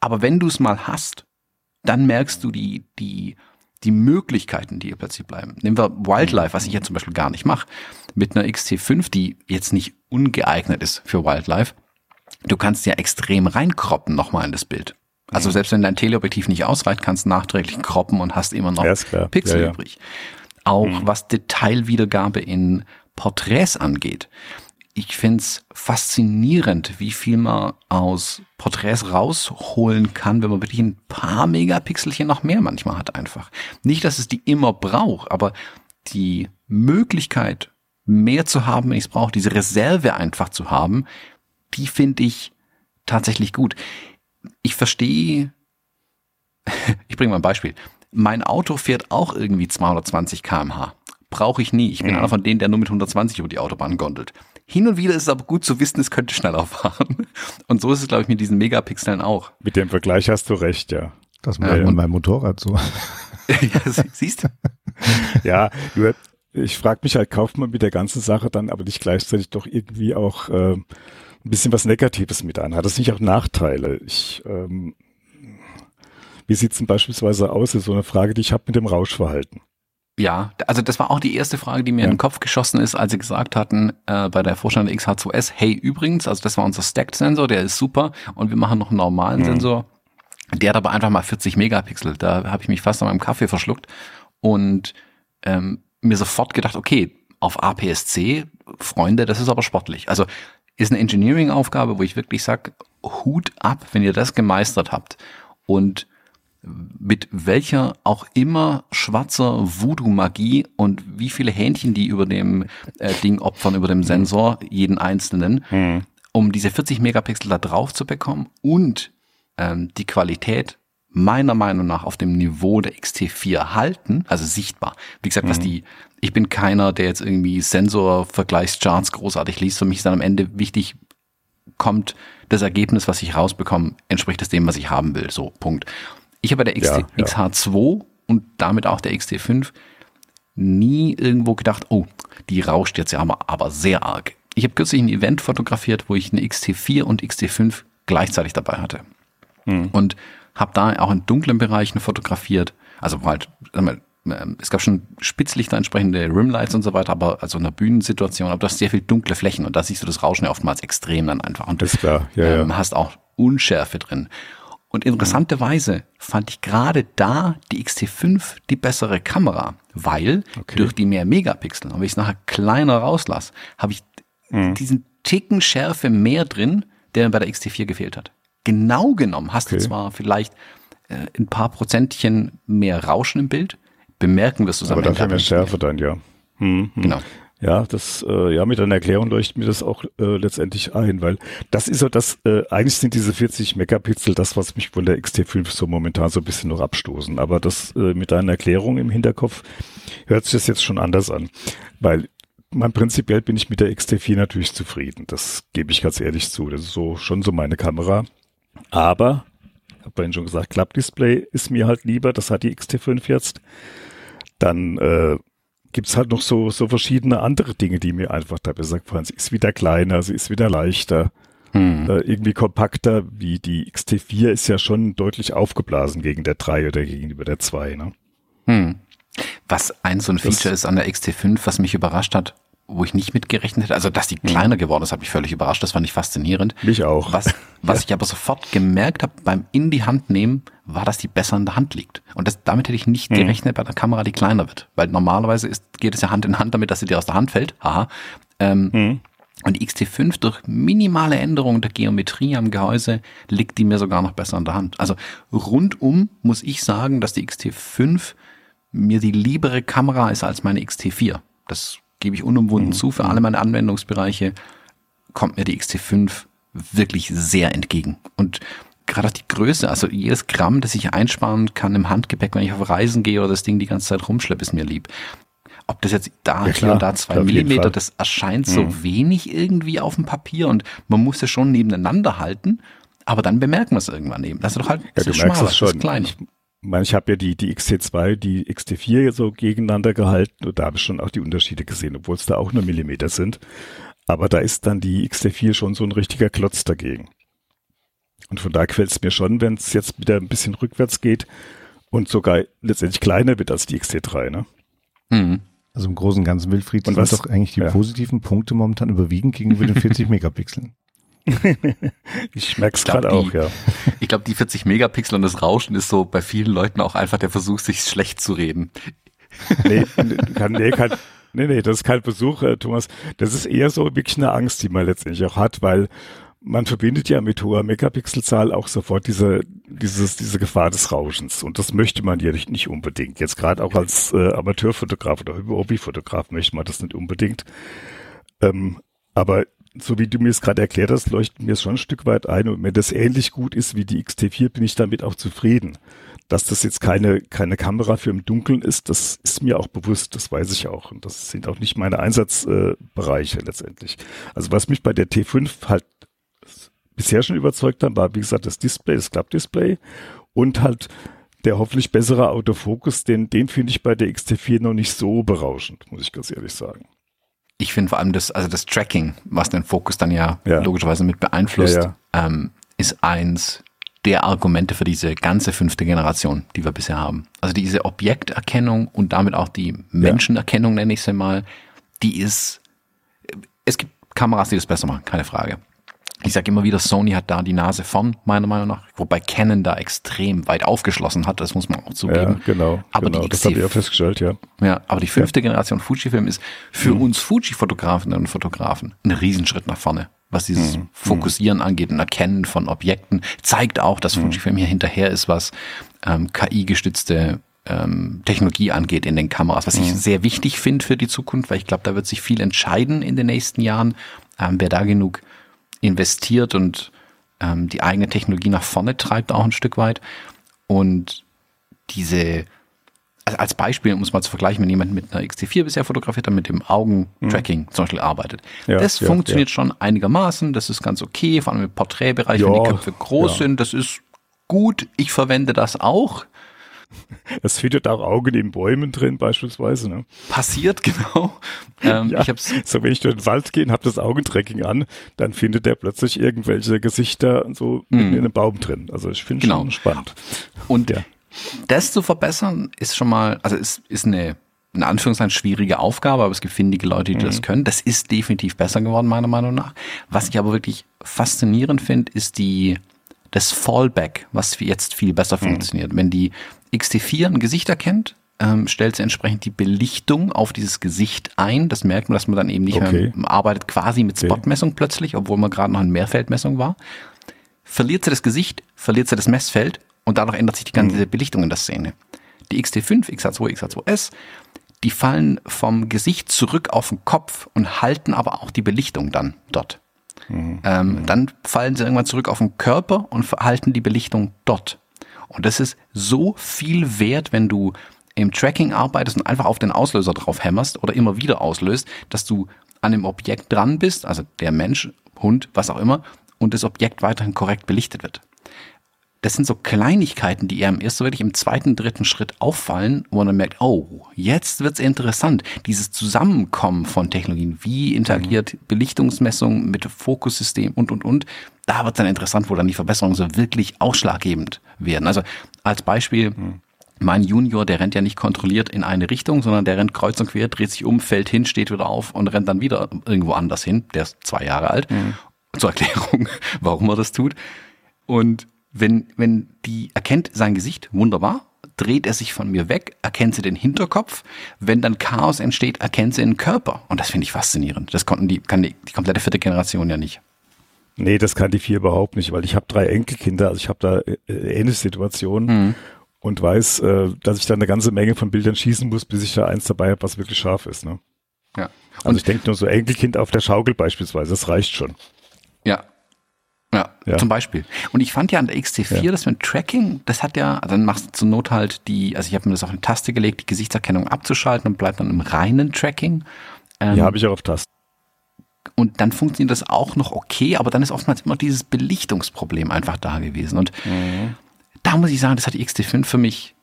Aber wenn du es mal hast, dann merkst du die, die, die Möglichkeiten, die hier plötzlich bleiben. Nehmen wir Wildlife, was ich jetzt zum Beispiel gar nicht mache, mit einer XT5, die jetzt nicht ungeeignet ist für Wildlife. Du kannst ja extrem reinkroppen nochmal in das Bild. Also selbst wenn dein Teleobjektiv nicht ausreicht, kannst du nachträglich kroppen und hast immer noch ja, Pixel ja, ja. übrig. Auch mhm. was Detailwiedergabe in Porträts angeht. Ich find's faszinierend, wie viel man aus Porträts rausholen kann, wenn man wirklich ein paar Megapixelchen noch mehr manchmal hat einfach. Nicht, dass es die immer braucht, aber die Möglichkeit, mehr zu haben, wenn ich es brauche, diese Reserve einfach zu haben, die finde ich tatsächlich gut ich verstehe, ich bringe mal ein Beispiel. Mein Auto fährt auch irgendwie 220 kmh. Brauche ich nie. Ich bin mhm. einer von denen, der nur mit 120 über die Autobahn gondelt. Hin und wieder ist es aber gut zu wissen, es könnte schneller fahren. Und so ist es, glaube ich, mit diesen Megapixeln auch. Mit dem Vergleich hast du recht, ja. Das war ja, ja mein Motorrad so. ja, siehst du? ja, nur ich frage mich halt, kauft man mit der ganzen Sache dann aber nicht gleichzeitig doch irgendwie auch äh, ein bisschen was Negatives mit an? Hat das nicht auch Nachteile? Ich, ähm, wie sieht's denn beispielsweise aus? ist so eine Frage, die ich habe mit dem Rauschverhalten. Ja, also das war auch die erste Frage, die mir ja. in den Kopf geschossen ist, als sie gesagt hatten äh, bei der Vorstellung der XH2S, hey übrigens, also das war unser Stacked-Sensor, der ist super und wir machen noch einen normalen mhm. Sensor. Der hat aber einfach mal 40 Megapixel. Da habe ich mich fast an meinem Kaffee verschluckt und ähm, mir sofort gedacht, okay, auf APS-C, Freunde, das ist aber sportlich. Also ist eine Engineering-Aufgabe, wo ich wirklich sag, Hut ab, wenn ihr das gemeistert habt. Und mit welcher auch immer schwarzer Voodoo-Magie und wie viele Hähnchen die über dem äh, Ding opfern, über dem Sensor, jeden einzelnen, mhm. um diese 40 Megapixel da drauf zu bekommen und ähm, die Qualität meiner Meinung nach auf dem Niveau der XT4 halten, also sichtbar. Wie gesagt, mhm. was die, ich bin keiner, der jetzt irgendwie Sensor-Vergleichscharts großartig liest. Für mich ist dann am Ende wichtig, kommt das Ergebnis, was ich rausbekomme, entspricht es dem, was ich haben will. So, Punkt. Ich habe bei der XT, ja, ja. XH2 und damit auch der XT5 nie irgendwo gedacht, oh, die rauscht jetzt ja aber, aber sehr arg. Ich habe kürzlich ein Event fotografiert, wo ich eine XT4 und XT5 gleichzeitig dabei hatte. Hm. Und habe da auch in dunklen Bereichen fotografiert. Also halt, ähm, es gab schon Spitzlichter, entsprechende Rimlights und so weiter, aber also in einer Bühnensituation, aber du hast sehr viel dunkle Flächen und da siehst du das Rauschen ja oftmals extrem dann einfach. Und ist klar, ja, ähm, hast auch Unschärfe drin. Und interessanterweise fand ich gerade da die XT5 die bessere Kamera, weil okay. durch die mehr Megapixel, und wenn ich es nachher kleiner rauslasse, habe ich mhm. diesen Ticken Schärfe mehr drin, der bei der XT4 gefehlt hat. Genau genommen hast okay. du zwar vielleicht äh, ein paar Prozentchen mehr Rauschen im Bild, bemerken wirst du es Aber dafür mehr Schärfe dann, ja. Hm, hm. Genau. Ja, das, äh, ja, mit einer Erklärung leuchtet mir das auch äh, letztendlich ein, weil das ist so das, äh, eigentlich sind diese 40 Megapixel das, was mich von der XT5 so momentan so ein bisschen noch abstoßen. Aber das äh, mit deiner Erklärung im Hinterkopf hört sich das jetzt schon anders an. Weil mein prinzipiell bin ich mit der XT4 natürlich zufrieden. Das gebe ich ganz ehrlich zu. Das ist so schon so meine Kamera. Aber, ich habe vorhin schon gesagt, Klappdisplay ist mir halt lieber. Das hat die XT5 jetzt. Dann äh, gibt's halt noch so, so verschiedene andere Dinge, die mir einfach da besser gefallen. Sie ist wieder kleiner, sie ist wieder leichter, hm. äh, irgendwie kompakter, wie die XT4 ist ja schon deutlich aufgeblasen gegen der 3 oder gegenüber der 2, ne? Hm. Was ein so ein Feature das, ist an der XT5, was mich überrascht hat, wo ich nicht mitgerechnet hätte. Also, dass die kleiner geworden ist, hat mich völlig überrascht. Das fand ich faszinierend. Mich auch. Was, was ja. ich aber sofort gemerkt habe beim in die Hand nehmen, war, dass die besser in der Hand liegt. Und das, damit hätte ich nicht mhm. gerechnet bei der Kamera, die kleiner wird. Weil normalerweise ist, geht es ja Hand in Hand damit, dass sie dir aus der Hand fällt. Haha. Ähm, mhm. Und die XT5 durch minimale Änderungen der Geometrie am Gehäuse liegt die mir sogar noch besser in der Hand. Also rundum muss ich sagen, dass die XT5 mir die liebere Kamera ist als meine XT4. Das gebe ich unumwunden mhm. zu, für alle meine Anwendungsbereiche kommt mir die XT5 wirklich sehr entgegen. Und gerade die Größe, also jedes Gramm, das ich einsparen kann im Handgepäck, wenn ich auf Reisen gehe oder das Ding die ganze Zeit rumschleppe, ist mir lieb. Ob das jetzt da ja, hier und da zwei Millimeter, das erscheint so mhm. wenig irgendwie auf dem Papier und man muss es schon nebeneinander halten, aber dann bemerken wir es irgendwann eben. Das ist doch halt, das ja, ist schmaler, das ist klein. Ich, meine, ich habe ja die, die XT2, die XT4 so gegeneinander gehalten und da habe ich schon auch die Unterschiede gesehen, obwohl es da auch nur Millimeter sind. Aber da ist dann die XT4 schon so ein richtiger Klotz dagegen. Und von da quält es mir schon, wenn es jetzt wieder ein bisschen rückwärts geht und sogar letztendlich kleiner wird als die XT3, ne? Mhm. Also im Großen und Ganzen, Wilfried, und was doch eigentlich die ja. positiven Punkte momentan überwiegen gegenüber den 40 Megapixeln. ich merke es gerade auch, ja. Ich glaube, die 40 Megapixel und das Rauschen ist so bei vielen Leuten auch einfach der Versuch, sich schlecht zu reden. Nee, kann, nee, kann, nee, nee, das ist kein Versuch, äh, Thomas. Das ist eher so wirklich eine Angst, die man letztendlich auch hat, weil man verbindet ja mit hoher Megapixelzahl auch sofort diese, dieses, diese Gefahr des Rauschens. Und das möchte man ja nicht, nicht unbedingt. Jetzt gerade auch als äh, Amateurfotograf oder Hobbyfotograf möchte man das nicht unbedingt. Ähm, aber so wie du mir es gerade erklärt hast, leuchtet mir es schon ein Stück weit ein. Und wenn das ähnlich gut ist wie die XT4, bin ich damit auch zufrieden. dass das jetzt keine, keine Kamera für im Dunkeln ist, das ist mir auch bewusst, das weiß ich auch. Und das sind auch nicht meine Einsatzbereiche äh, letztendlich. Also was mich bei der T5 halt bisher schon überzeugt hat, war wie gesagt das Display, das Klappdisplay und halt der hoffentlich bessere Autofokus, den, den finde ich bei der XT4 noch nicht so berauschend, muss ich ganz ehrlich sagen. Ich finde vor allem das, also das Tracking, was den Fokus dann ja, ja. logischerweise mit beeinflusst, ja, ja. Ähm, ist eins der Argumente für diese ganze fünfte Generation, die wir bisher haben. Also diese Objekterkennung und damit auch die Menschenerkennung, nenne ich sie mal, die ist, es gibt Kameras, die das besser machen, keine Frage. Ich sage immer wieder, Sony hat da die Nase vorn, meiner Meinung nach, wobei Canon da extrem weit aufgeschlossen hat, das muss man auch zugeben. Ja, genau, aber genau, die das habe ich auch festgestellt, ja. Ja, aber die fünfte ja. Generation Fujifilm ist für mhm. uns Fuji-Fotografinnen und Fotografen ein Riesenschritt nach vorne was dieses mhm. Fokussieren angeht und Erkennen von Objekten, zeigt auch, dass mhm. Fujifilm hier hinterher ist, was ähm, KI-gestützte ähm, Technologie angeht in den Kameras, was mhm. ich sehr wichtig finde für die Zukunft, weil ich glaube, da wird sich viel entscheiden in den nächsten Jahren, ähm, wer da genug investiert und ähm, die eigene Technologie nach vorne treibt, auch ein Stück weit. Und diese also als Beispiel, um es mal zu vergleichen, wenn jemand mit einer XT4 bisher fotografiert hat, mit dem Augentracking mhm. zum Beispiel arbeitet. Ja, das ja, funktioniert ja. schon einigermaßen, das ist ganz okay, vor allem im Porträtbereich, wenn die Köpfe groß sind, das ist gut. Ich verwende das auch. Es findet auch Augen in Bäumen drin, beispielsweise. Ne? Passiert, genau. Ähm, ja, ich hab's so, wenn ich durch den Wald gehe und habe das Augentracking an, dann findet er plötzlich irgendwelche Gesichter so mm. in einem Baum drin. Also ich finde genau. schon spannend. Und ja. Das zu verbessern ist schon mal, also ist, ist eine, in Anführungszeichen schwierige Aufgabe, aber es gibt findige Leute, die mhm. das können. Das ist definitiv besser geworden, meiner Meinung nach. Was ich aber wirklich faszinierend finde, ist die, das Fallback, was jetzt viel besser mhm. funktioniert. Wenn die XT4 ein Gesicht erkennt, ähm, stellt sie entsprechend die Belichtung auf dieses Gesicht ein. Das merkt man, dass man dann eben nicht okay. mehr arbeitet, quasi mit Spotmessung okay. plötzlich, obwohl man gerade noch in Mehrfeldmessung war. Verliert sie das Gesicht, verliert sie das Messfeld und dadurch ändert sich die ganze mhm. Belichtung in der Szene. Die XT5, XH2, XH2S, die fallen vom Gesicht zurück auf den Kopf und halten aber auch die Belichtung dann dort. Mhm. Ähm, mhm. dann fallen sie irgendwann zurück auf den Körper und halten die Belichtung dort. Und das ist so viel wert, wenn du im Tracking arbeitest und einfach auf den Auslöser drauf hämmerst oder immer wieder auslöst, dass du an dem Objekt dran bist, also der Mensch, Hund, was auch immer, und das Objekt weiterhin korrekt belichtet wird das sind so Kleinigkeiten, die einem erst so wirklich im zweiten, dritten Schritt auffallen, wo man dann merkt, oh, jetzt wird's interessant. Dieses Zusammenkommen von Technologien, wie interagiert mhm. Belichtungsmessung mit Fokussystem und, und, und, da wird's dann interessant, wo dann die Verbesserungen so wirklich ausschlaggebend werden. Also als Beispiel, mhm. mein Junior, der rennt ja nicht kontrolliert in eine Richtung, sondern der rennt kreuz und quer, dreht sich um, fällt hin, steht wieder auf und rennt dann wieder irgendwo anders hin. Der ist zwei Jahre alt. Mhm. Zur Erklärung, warum er das tut. Und wenn, wenn die erkennt sein Gesicht, wunderbar, dreht er sich von mir weg, erkennt sie den Hinterkopf. Wenn dann Chaos entsteht, erkennt sie den Körper. Und das finde ich faszinierend. Das konnten die, kann die, die komplette vierte Generation ja nicht. Nee, das kann die vier überhaupt nicht, weil ich habe drei Enkelkinder, also ich habe da äh, ähnliche Situationen mhm. und weiß, äh, dass ich da eine ganze Menge von Bildern schießen muss, bis ich da eins dabei habe, was wirklich scharf ist. Ne? Ja. Also und also ich denke nur so Enkelkind auf der Schaukel beispielsweise, das reicht schon. Ja, ja, ja, zum Beispiel. Und ich fand ja an der XT4, ja. das mit Tracking, das hat ja, also dann machst du zur Not halt die, also ich habe mir das auf eine Taste gelegt, die Gesichtserkennung abzuschalten und bleibt dann im reinen Tracking. Ähm, ja, habe ich auch auf Taste. Und dann funktioniert das auch noch okay, aber dann ist oftmals immer dieses Belichtungsproblem einfach da gewesen. Und mhm. da muss ich sagen, das hat die XT5 für mich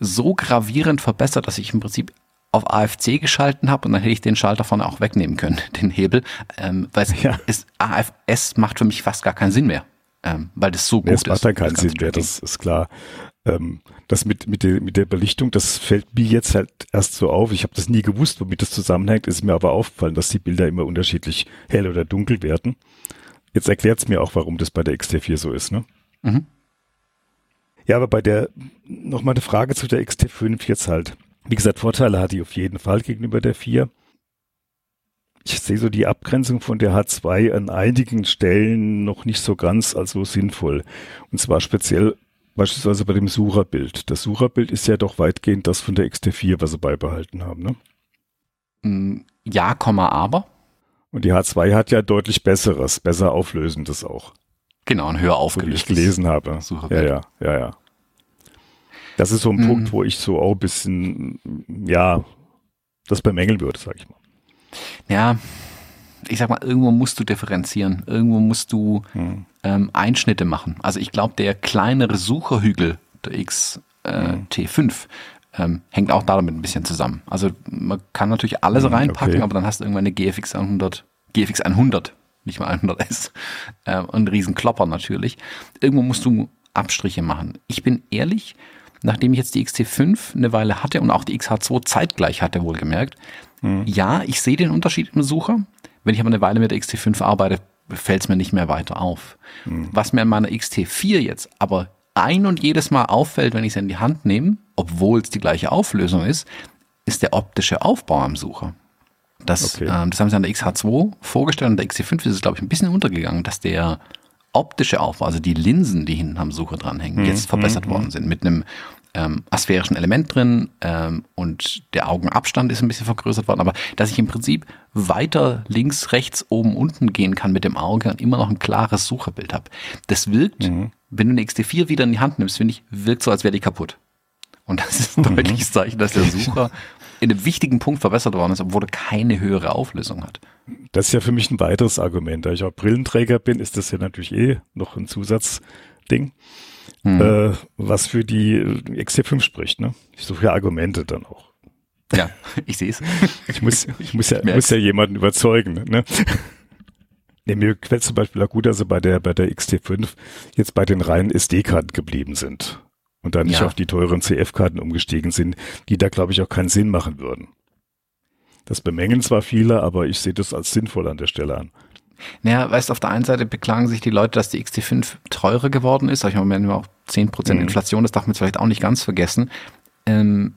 so gravierend verbessert, dass ich im Prinzip auf AFC geschalten habe und dann hätte ich den Schalter vorne auch wegnehmen können, den Hebel, ähm, weil es, ja. ist, AFS macht für mich fast gar keinen Sinn mehr, ähm, weil das so gut nee, es ist. Es macht dann keinen Sinn mehr, das ist klar. Ähm, das mit, mit, der, mit der Belichtung, das fällt mir jetzt halt erst so auf. Ich habe das nie gewusst, womit das zusammenhängt. Ist mir aber aufgefallen, dass die Bilder immer unterschiedlich hell oder dunkel werden. Jetzt erklärt es mir auch, warum das bei der XT4 so ist. Ne? Mhm. Ja, aber bei der, nochmal eine Frage zu der XT5 jetzt halt. Wie gesagt, Vorteile hat die auf jeden Fall gegenüber der 4. Ich sehe so die Abgrenzung von der H2 an einigen Stellen noch nicht so ganz als so sinnvoll. Und zwar speziell beispielsweise bei dem Sucherbild. Das Sucherbild ist ja doch weitgehend das von der XT4, was sie beibehalten haben, ne? Mm, ja, aber. Und die H2 hat ja deutlich besseres, besser auflösendes auch. Genau, ein höher aufgelöstes. So, ich gelesen habe. Ja, ja, ja, ja. Das ist so ein mhm. Punkt, wo ich so auch ein bisschen, ja, das bemängeln würde, sag ich mal. Ja, ich sag mal, irgendwo musst du differenzieren. Irgendwo musst du hm. ähm, Einschnitte machen. Also ich glaube, der kleinere Sucherhügel der XT5 äh, hm. ähm, hängt auch damit ein bisschen zusammen. Also man kann natürlich alles hm, reinpacken, okay. aber dann hast du irgendwann eine GFX 100, GFX 100, nicht mal 100S, äh, und einen riesen Klopper natürlich. Irgendwo musst du Abstriche machen. Ich bin ehrlich, nachdem ich jetzt die XT5 eine Weile hatte und auch die XH2 zeitgleich hatte, wohlgemerkt, hm. ja, ich sehe den Unterschied im Sucher. Wenn ich aber eine Weile mit der XT5 arbeite, fällt es mir nicht mehr weiter auf. Hm. Was mir in meiner XT4 jetzt aber ein und jedes Mal auffällt, wenn ich es in die Hand nehme, obwohl es die gleiche Auflösung ist, ist der optische Aufbau am Sucher. Das, okay. ähm, das haben sie an der XH2 vorgestellt und der XT5 ist es, glaube ich, ein bisschen untergegangen, dass der optische Aufbau, also die Linsen, die hinten am Sucher dranhängen, mhm. jetzt verbessert mhm. worden sind mit einem ähm, asphärischen Element drin ähm, und der Augenabstand ist ein bisschen vergrößert worden, aber dass ich im Prinzip weiter links, rechts, oben, unten gehen kann mit dem Auge und immer noch ein klares Sucherbild habe. Das wirkt, mhm. wenn du eine XT4 wieder in die Hand nimmst, finde ich, wirkt so, als wäre die kaputt. Und das ist ein mhm. deutliches Zeichen, dass der Sucher in einem wichtigen Punkt verbessert worden ist, obwohl er keine höhere Auflösung hat. Das ist ja für mich ein weiteres Argument. Da ich auch Brillenträger bin, ist das ja natürlich eh noch ein Zusatzding mhm. äh, was für die XT5 spricht. Ne? Ich suche ja Argumente dann auch. Ja, ich sehe es. Ich muss, ich muss ja, ich muss ja jemanden überzeugen. Ne? Nee, mir gefällt zum Beispiel auch gut, dass sie bei der, bei der XT5 jetzt bei den reinen SD-Karten geblieben sind und dann nicht ja. auf die teuren CF-Karten umgestiegen sind, die da, glaube ich, auch keinen Sinn machen würden. Das bemängeln zwar viele, aber ich sehe das als sinnvoll an der Stelle an. Naja, weißt auf der einen Seite beklagen sich die Leute, dass die XT5 teurer geworden ist. Ich meine, wenn wir auch 10% mhm. Inflation, das darf man jetzt vielleicht auch nicht ganz vergessen. Ähm,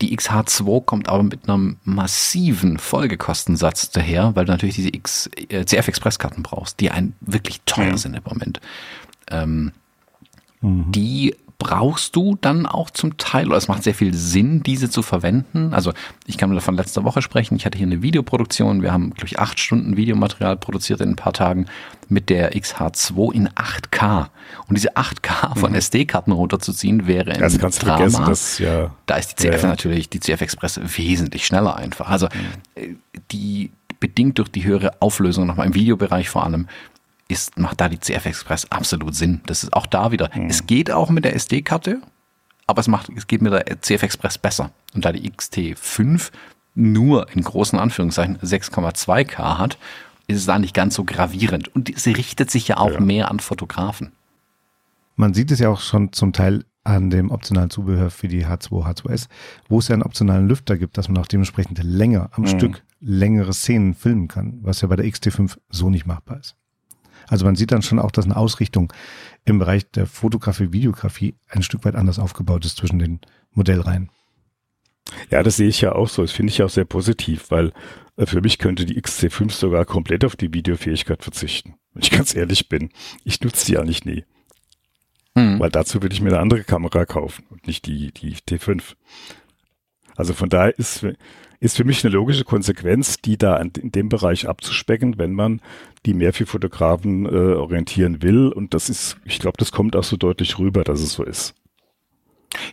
die XH2 kommt aber mit einem massiven Folgekostensatz daher, weil du natürlich diese X, äh, CF Express Karten brauchst, die ein wirklich teuer mhm. sind im Moment. Ähm, mhm. Die brauchst du dann auch zum Teil, oder es macht sehr viel Sinn, diese zu verwenden. Also ich kann nur davon letzter Woche sprechen. Ich hatte hier eine Videoproduktion. Wir haben, glaube ich, acht Stunden Videomaterial produziert in ein paar Tagen mit der XH2 in 8K. Und diese 8K von mhm. SD-Karten runterzuziehen wäre ein das kannst Drama. vergessen, das, ja. Da ist die CF ja, natürlich, die CF Express wesentlich schneller einfach. Also mhm. die bedingt durch die höhere Auflösung nochmal im Videobereich vor allem ist, macht da die CF Express absolut Sinn. Das ist auch da wieder. Mhm. Es geht auch mit der SD-Karte, aber es macht, es geht mit der CF Express besser. Und da die XT5 nur in großen Anführungszeichen 6,2K hat, ist es da nicht ganz so gravierend. Und sie richtet sich ja auch ja. mehr an Fotografen. Man sieht es ja auch schon zum Teil an dem optionalen Zubehör für die H2, H2S, wo es ja einen optionalen Lüfter gibt, dass man auch dementsprechend länger am mhm. Stück längere Szenen filmen kann, was ja bei der XT5 so nicht machbar ist. Also man sieht dann schon auch, dass eine Ausrichtung im Bereich der Fotografie, Videografie ein Stück weit anders aufgebaut ist zwischen den Modellreihen. Ja, das sehe ich ja auch so. Das finde ich auch sehr positiv, weil äh, für mich könnte die XC5 sogar komplett auf die Videofähigkeit verzichten. Wenn ich ganz ehrlich bin. Ich nutze die eigentlich nie. Hm. Weil dazu würde ich mir eine andere Kamera kaufen und nicht die, die T5. Also von daher ist, ist für mich eine logische Konsequenz, die da in dem Bereich abzuspecken, wenn man die Mehrvielfotografen äh, orientieren will. Und das ist, ich glaube, das kommt auch so deutlich rüber, dass es so ist.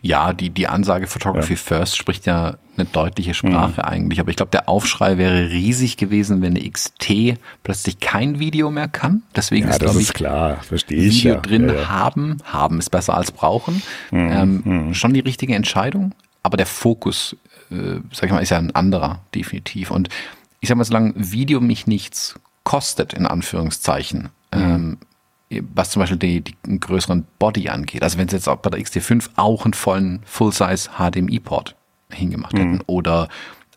Ja, die, die Ansage Photography ja. First spricht ja eine deutliche Sprache mhm. eigentlich. Aber ich glaube, der Aufschrei wäre riesig gewesen, wenn eine XT plötzlich kein Video mehr kann. Deswegen ja, ist, glaube ich, klar, verstehe ich. Video ja. drin ja, haben. Haben ist besser als brauchen. Mhm. Ähm, mhm. Schon die richtige Entscheidung. Aber der Fokus äh, sag ich mal, ist ja ein anderer, definitiv. Und ich sag mal, solange Video mich nichts kostet, in Anführungszeichen, mhm. ähm, was zum Beispiel die, die größeren Body angeht, also wenn sie jetzt auch bei der XT5 auch einen vollen Full-Size HDMI-Port hingemacht hätten mhm. oder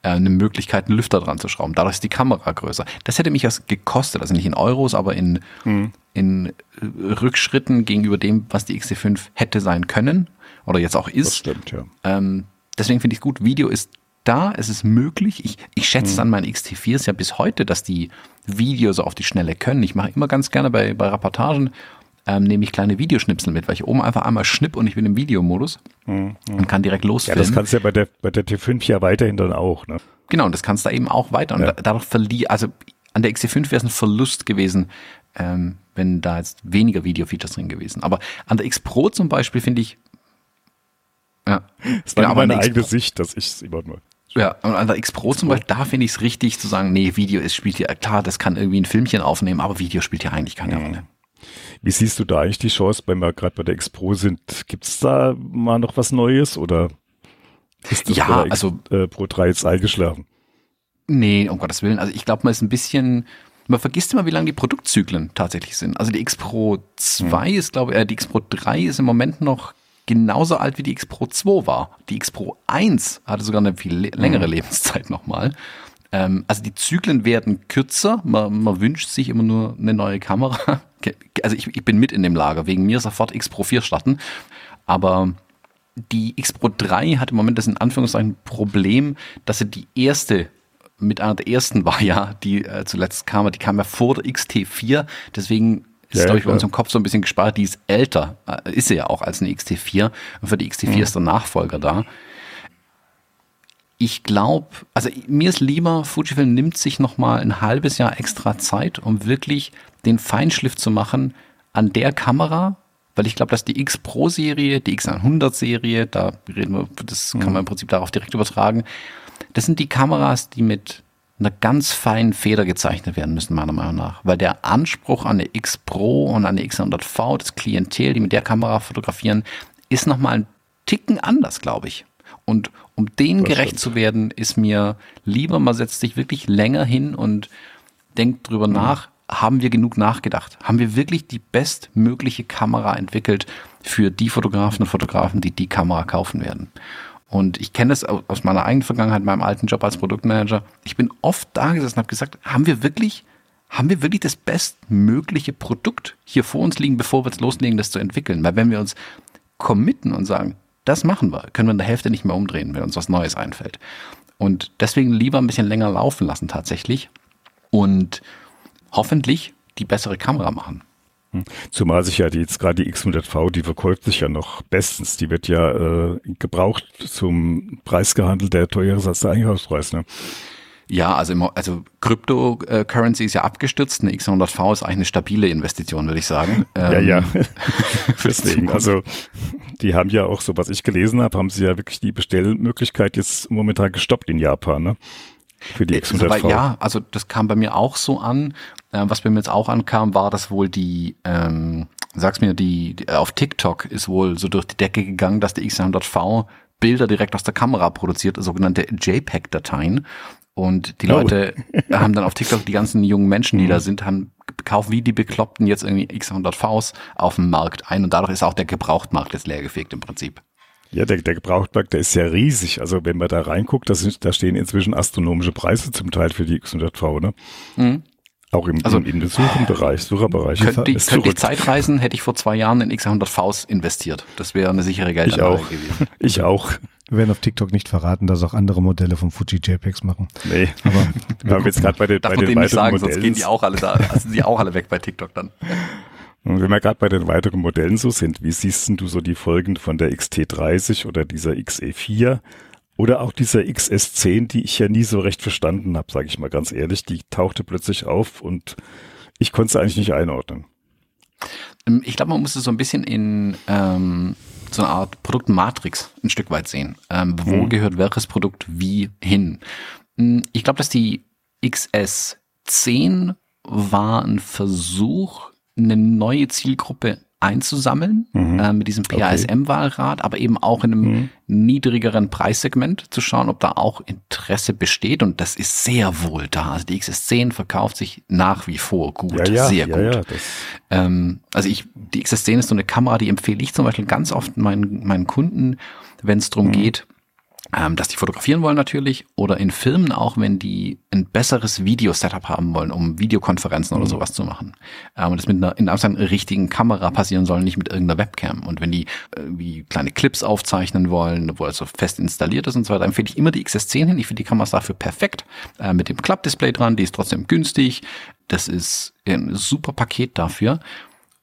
äh, eine Möglichkeit, einen Lüfter dran zu schrauben. Dadurch ist die Kamera größer. Das hätte mich was gekostet, also nicht in Euros, aber in, mhm. in Rückschritten gegenüber dem, was die XT5 hätte sein können oder jetzt auch ist. Das stimmt, ja. Ähm, deswegen finde ich es gut, Video ist da, es ist möglich. Ich, ich schätze mhm. an meinen XT4s ja bis heute, dass die Videos auf die Schnelle können. Ich mache immer ganz gerne bei, bei Reportagen, ähm, nehme ich kleine Videoschnipsel mit, weil ich oben einfach einmal schnipp und ich bin im Videomodus mhm. und kann direkt losfilmen. Ja, das kannst du ja bei der, bei der T5 ja weiterhin dann auch, ne? Genau, und das kannst du da eben auch weiter. Und ja. dadurch verlieh, also an der XT5 wäre es ein Verlust gewesen, ähm, wenn da jetzt weniger Video-Features drin gewesen. Aber an der X Pro zum Beispiel finde ich. Das war genau, meine eigene Sicht, dass ich es überhaupt mal. Ja, und an der X Pro zum Beispiel, da finde ich es richtig zu sagen, nee, Video ist, spielt ja, klar, das kann irgendwie ein Filmchen aufnehmen, aber Video spielt ja eigentlich keine Rolle. Wie siehst du da eigentlich die Chance, wenn wir gerade bei der X Pro sind? Gibt es da mal noch was Neues oder ist das ja, X, also, äh, Pro 3 jetzt eingeschlafen? Nee, um Gottes Willen. Also ich glaube, man ist ein bisschen, man vergisst immer, wie lange die Produktzyklen tatsächlich sind. Also die X Pro 2 hm. ist, glaube ich, äh, die X Pro 3 ist im Moment noch genauso alt wie die X Pro 2 war. Die X Pro 1 hatte sogar eine viel längere mhm. Lebenszeit nochmal. Ähm, also die Zyklen werden kürzer. Man, man, wünscht sich immer nur eine neue Kamera. Also ich, ich bin mit in dem Lager. Wegen mir sofort X Pro 4 starten. Aber die X Pro 3 hat im Moment das in Anführungszeichen Problem, dass sie die erste mit einer der ersten war ja, die äh, zuletzt kam, die kam ja vor der XT4, deswegen ist, ja, glaube ich, bei uns im Kopf so ein bisschen gespart. Die ist älter, äh, ist sie ja auch als eine XT4. Und für die XT4 mhm. ist der Nachfolger da. Ich glaube, also mir ist lieber, Fujifilm nimmt sich nochmal ein halbes Jahr extra Zeit, um wirklich den Feinschliff zu machen an der Kamera, weil ich glaube, dass die X Pro Serie, die X100 Serie, da reden wir, das kann man im Prinzip darauf direkt übertragen, das sind die Kameras, die mit einer ganz feinen Feder gezeichnet werden müssen, meiner Meinung nach. Weil der Anspruch an eine X Pro und an eine X100V, das Klientel, die mit der Kamera fotografieren, ist nochmal ein Ticken anders, glaube ich. Und um denen das gerecht stimmt. zu werden, ist mir lieber, man setzt sich wirklich länger hin und denkt drüber mhm. nach, haben wir genug nachgedacht? Haben wir wirklich die bestmögliche Kamera entwickelt für die Fotografen und Fotografen, die die Kamera kaufen werden? Und ich kenne das aus meiner eigenen Vergangenheit, meinem alten Job als Produktmanager. Ich bin oft da gesessen und habe gesagt, haben wir wirklich, haben wir wirklich das bestmögliche Produkt hier vor uns liegen, bevor wir jetzt loslegen, das zu entwickeln? Weil wenn wir uns committen und sagen, das machen wir, können wir in der Hälfte nicht mehr umdrehen, wenn uns was Neues einfällt. Und deswegen lieber ein bisschen länger laufen lassen tatsächlich und hoffentlich die bessere Kamera machen. Hm. Zumal sich ja die, jetzt gerade die X100V, die verkauft sich ja noch bestens. Die wird ja äh, gebraucht zum Preis gehandelt, der teurer ist als der Einkaufspreis. Ne? Ja, also, im, also Cryptocurrency ist ja abgestürzt. Eine X100V ist eigentlich eine stabile Investition, würde ich sagen. ja, ja. Ähm, Deswegen, also die haben ja auch, so was ich gelesen habe, haben sie ja wirklich die Bestellmöglichkeit jetzt momentan gestoppt in Japan. Ne? Für die X100V. Äh, ja, also das kam bei mir auch so an. Äh, was bei mir jetzt auch ankam, war, dass wohl die, ähm, sag's mir, die, die auf TikTok ist wohl so durch die Decke gegangen, dass die X100V Bilder direkt aus der Kamera produziert, sogenannte JPEG-Dateien. Und die oh. Leute haben dann auf TikTok die ganzen jungen Menschen, die mhm. da sind, haben gekauft wie die Bekloppten jetzt irgendwie X100Vs auf dem Markt ein und dadurch ist auch der Gebrauchtmarkt jetzt leergefegt im Prinzip. Ja, der, der Gebrauchtmarkt, der ist ja riesig. Also wenn man da reinguckt, das da stehen inzwischen astronomische Preise zum Teil für die X100V, ne? Mhm. Auch im, also, im, im Suchenbereich, Sucherbereich. Könnte, ich, könnte ich Zeitreisen, hätte ich vor zwei Jahren in X100Vs investiert. Das wäre eine sichere Geldanlage gewesen. Ich auch. Wir werden auf TikTok nicht verraten, dass auch andere Modelle vom Fuji JPEGs machen. Nee, aber wir haben jetzt gerade bei den, bei den weiteren sagen, Modellen. Sonst gehen die auch alle da, also die auch alle weg bei TikTok dann. Und wenn wir gerade bei den weiteren Modellen so sind, wie siehst du so die Folgen von der XT30 oder dieser XE4 oder auch dieser XS10, die ich ja nie so recht verstanden habe, sage ich mal ganz ehrlich, die tauchte plötzlich auf und ich konnte sie eigentlich nicht einordnen. Ähm, ich glaube, man muss es so ein bisschen in ähm, so eine Art Produktmatrix ein Stück weit sehen. Ähm, wo hm. gehört welches Produkt wie hin? Hm, ich glaube, dass die XS10 war ein Versuch, eine neue Zielgruppe einzusammeln mhm. äh, mit diesem PASM-Wahlrat, aber eben auch in einem mhm. niedrigeren Preissegment zu schauen, ob da auch Interesse besteht. Und das ist sehr wohl da. Also die XS10 verkauft sich nach wie vor gut, ja, ja, sehr ja, gut. Ähm, also ich, die XS10 ist so eine Kamera, die empfehle ich zum Beispiel ganz oft meinen, meinen Kunden, wenn es darum mhm. geht, ähm, dass die fotografieren wollen natürlich oder in Filmen auch, wenn die ein besseres Video-Setup haben wollen, um Videokonferenzen mhm. oder sowas zu machen. Ähm, und das mit einer in einer richtigen Kamera passieren soll, nicht mit irgendeiner Webcam. Und wenn die äh, wie kleine Clips aufzeichnen wollen, wo also fest installiert ist und so weiter, empfehle ich immer die XS10 hin. Ich finde die Kamera dafür perfekt. Äh, mit dem Klappdisplay dran, die ist trotzdem günstig. Das ist ein super Paket dafür.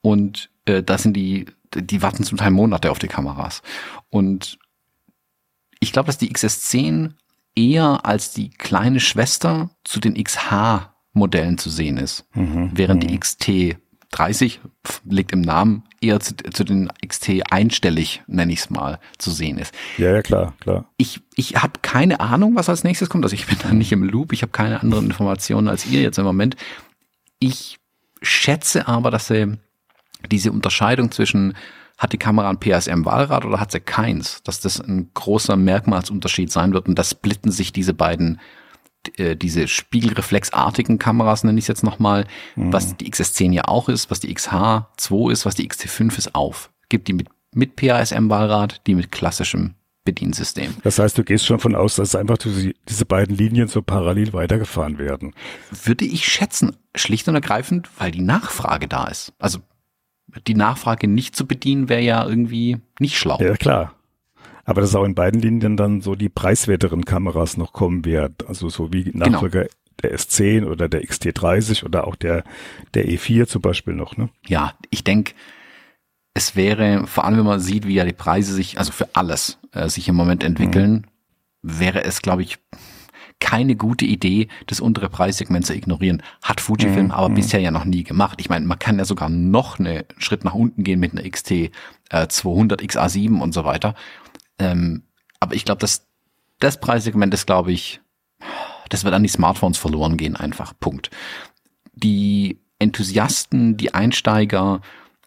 Und äh, da sind die, die warten zum Teil Monate auf die Kameras. Und ich glaube, dass die XS10 eher als die kleine Schwester zu den XH-Modellen zu sehen ist, mhm. während die mhm. XT 30 liegt im Namen eher zu, zu den XT einstellig, nenne ich es mal, zu sehen ist. Ja, ja, klar, klar. Ich, ich habe keine Ahnung, was als nächstes kommt. Also ich bin da nicht im Loop, ich habe keine anderen Informationen als ihr jetzt im Moment. Ich schätze aber, dass sie diese Unterscheidung zwischen hat die Kamera ein PSM-Wahlrad oder hat sie keins, dass das ein großer Merkmalsunterschied sein wird und das splitten sich diese beiden äh, diese spiegelreflexartigen Kameras, nenne ich es jetzt nochmal, mhm. was die XS10 ja auch ist, was die XH2 ist, was die XT5 ist, auf. Gibt die mit, mit PASM-Wahlrad, die mit klassischem Bediensystem. Das heißt, du gehst schon von aus, dass einfach diese beiden Linien so parallel weitergefahren werden. Würde ich schätzen, schlicht und ergreifend, weil die Nachfrage da ist. Also die Nachfrage nicht zu bedienen, wäre ja irgendwie nicht schlau. Ja, klar. Aber dass auch in beiden Linien dann so die preiswerteren Kameras noch kommen werden. Also so wie genau. Nachfolger genau. der S10 oder der XT30 oder auch der, der E4 zum Beispiel noch, ne? Ja, ich denke, es wäre, vor allem wenn man sieht, wie ja die Preise sich, also für alles, äh, sich im Moment entwickeln, mhm. wäre es, glaube ich, keine gute Idee, das untere Preissegment zu ignorieren. Hat Fujifilm mhm. aber mhm. bisher ja noch nie gemacht. Ich meine, man kann ja sogar noch einen Schritt nach unten gehen mit einer XT äh, 200 XA7 und so weiter. Ähm, aber ich glaube, dass das Preissegment ist, glaube ich, das wird an die Smartphones verloren gehen, einfach. Punkt. Die Enthusiasten, die Einsteiger,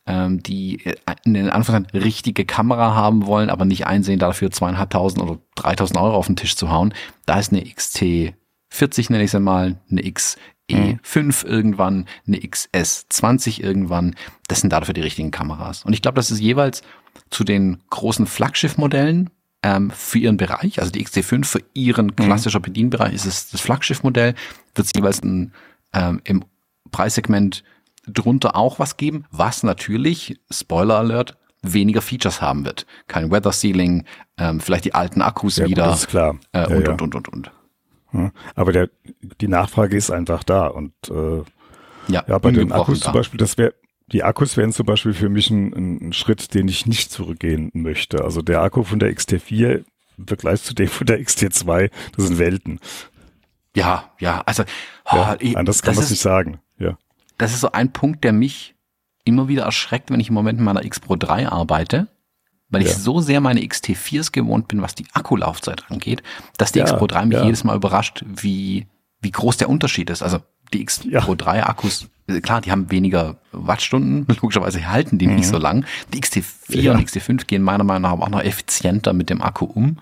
ähm, die äh, in den Anführungszeichen richtige Kamera haben wollen, aber nicht einsehen, dafür zweieinhalbtausend oder dreitausend Euro auf den Tisch zu hauen, da ist eine XT40, nenne ich sie mal, eine XE5 mhm. irgendwann, eine XS20 irgendwann. Das sind dafür die richtigen Kameras. Und ich glaube, das ist jeweils zu den großen Flaggschiff-Modellen ähm, für ihren Bereich, also die XT5 für ihren mhm. klassischer Bedienbereich ist es das Flaggschiff-Modell, wird es jeweils ein, ähm, im Preissegment drunter auch was geben, was natürlich, Spoiler Alert, weniger Features haben wird. Kein Weather Sealing, ähm, vielleicht die alten Akkus ja, wieder. Gut, das ist klar. Äh, und, ja, und, und, und, und, und. Aber der, die Nachfrage ist einfach da und äh, ja, ja bei den Akkus da. zum Beispiel, das wäre die Akkus wären zum Beispiel für mich ein, ein, Schritt, den ich nicht zurückgehen möchte. Also der Akku von der XT4 im Vergleich zu dem von der XT2, das sind Welten. Ja, ja, also oh, ja, anders kann man es nicht sagen. Ja. Das ist so ein Punkt, der mich immer wieder erschreckt, wenn ich im Moment in meiner X Pro 3 arbeite, weil ja. ich so sehr meine XT4s gewohnt bin, was die Akkulaufzeit angeht, dass die ja, X Pro 3 mich jedes Mal überrascht, wie, wie groß der Unterschied ist. Also die X Pro 3 Akkus klar, die haben weniger Wattstunden, logischerweise halten die mhm. nicht so lang. Die XT4 ja. und XT5 gehen meiner Meinung nach auch noch effizienter mit dem Akku um.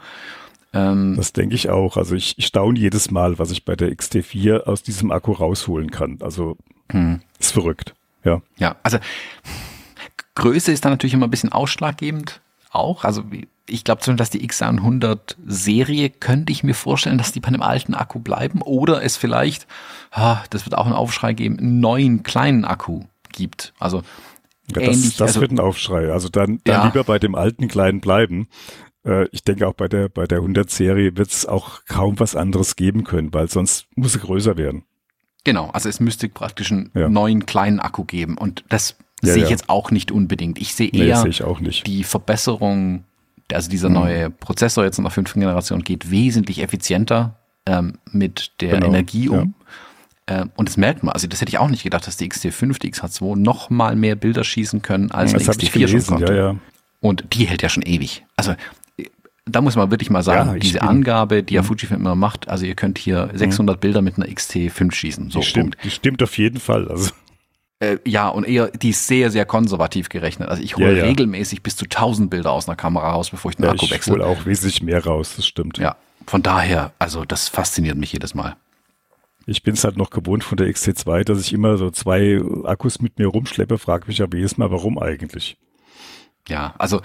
Ähm, das denke ich auch. Also ich, ich staune jedes Mal, was ich bei der XT4 aus diesem Akku rausholen kann. Also mhm. ist verrückt. Ja. Ja, also Größe ist dann natürlich immer ein bisschen ausschlaggebend auch. Also ich glaube zumindest, dass die X100 Serie könnte ich mir vorstellen, dass die bei einem alten Akku bleiben oder es vielleicht, ah, das wird auch einen Aufschrei geben, einen neuen kleinen Akku gibt. Also ja, das, ähnlich, das also, wird ein Aufschrei. Also dann, dann ja. lieber bei dem alten kleinen bleiben. Äh, ich denke auch bei der bei der 100 Serie wird es auch kaum was anderes geben können, weil sonst muss sie größer werden. Genau, also es müsste praktisch einen ja. neuen kleinen Akku geben und das ja, sehe ich ja. jetzt auch nicht unbedingt. Ich sehe eher nee, seh die Verbesserung, also dieser mhm. neue Prozessor jetzt in der fünften Generation geht wesentlich effizienter ähm, mit der genau. Energie um. Ähm, und das merkt man, also das hätte ich auch nicht gedacht, dass die XT5, die XH2 noch mal mehr Bilder schießen können, als das die XT4 schon konnte. Und die hält ja schon ewig. Also da muss man wirklich mal sagen, ja, diese Angabe, die ja mhm. Fujifilm immer macht, also ihr könnt hier 600 mhm. Bilder mit einer XT5 schießen. So, die stimmt, die stimmt auf jeden Fall. Also. Äh, ja, und eher, die ist sehr, sehr konservativ gerechnet. Also ich hole ja, regelmäßig bis zu 1000 Bilder aus einer Kamera raus, bevor ich den Akku wechsle. Ich hole auch wesentlich mehr raus, das stimmt. Ja, von daher, also das fasziniert mich jedes Mal. Ich bin es halt noch gewohnt von der XT2, dass ich immer so zwei Akkus mit mir rumschleppe, frage mich aber jedes Mal, warum eigentlich? Ja, also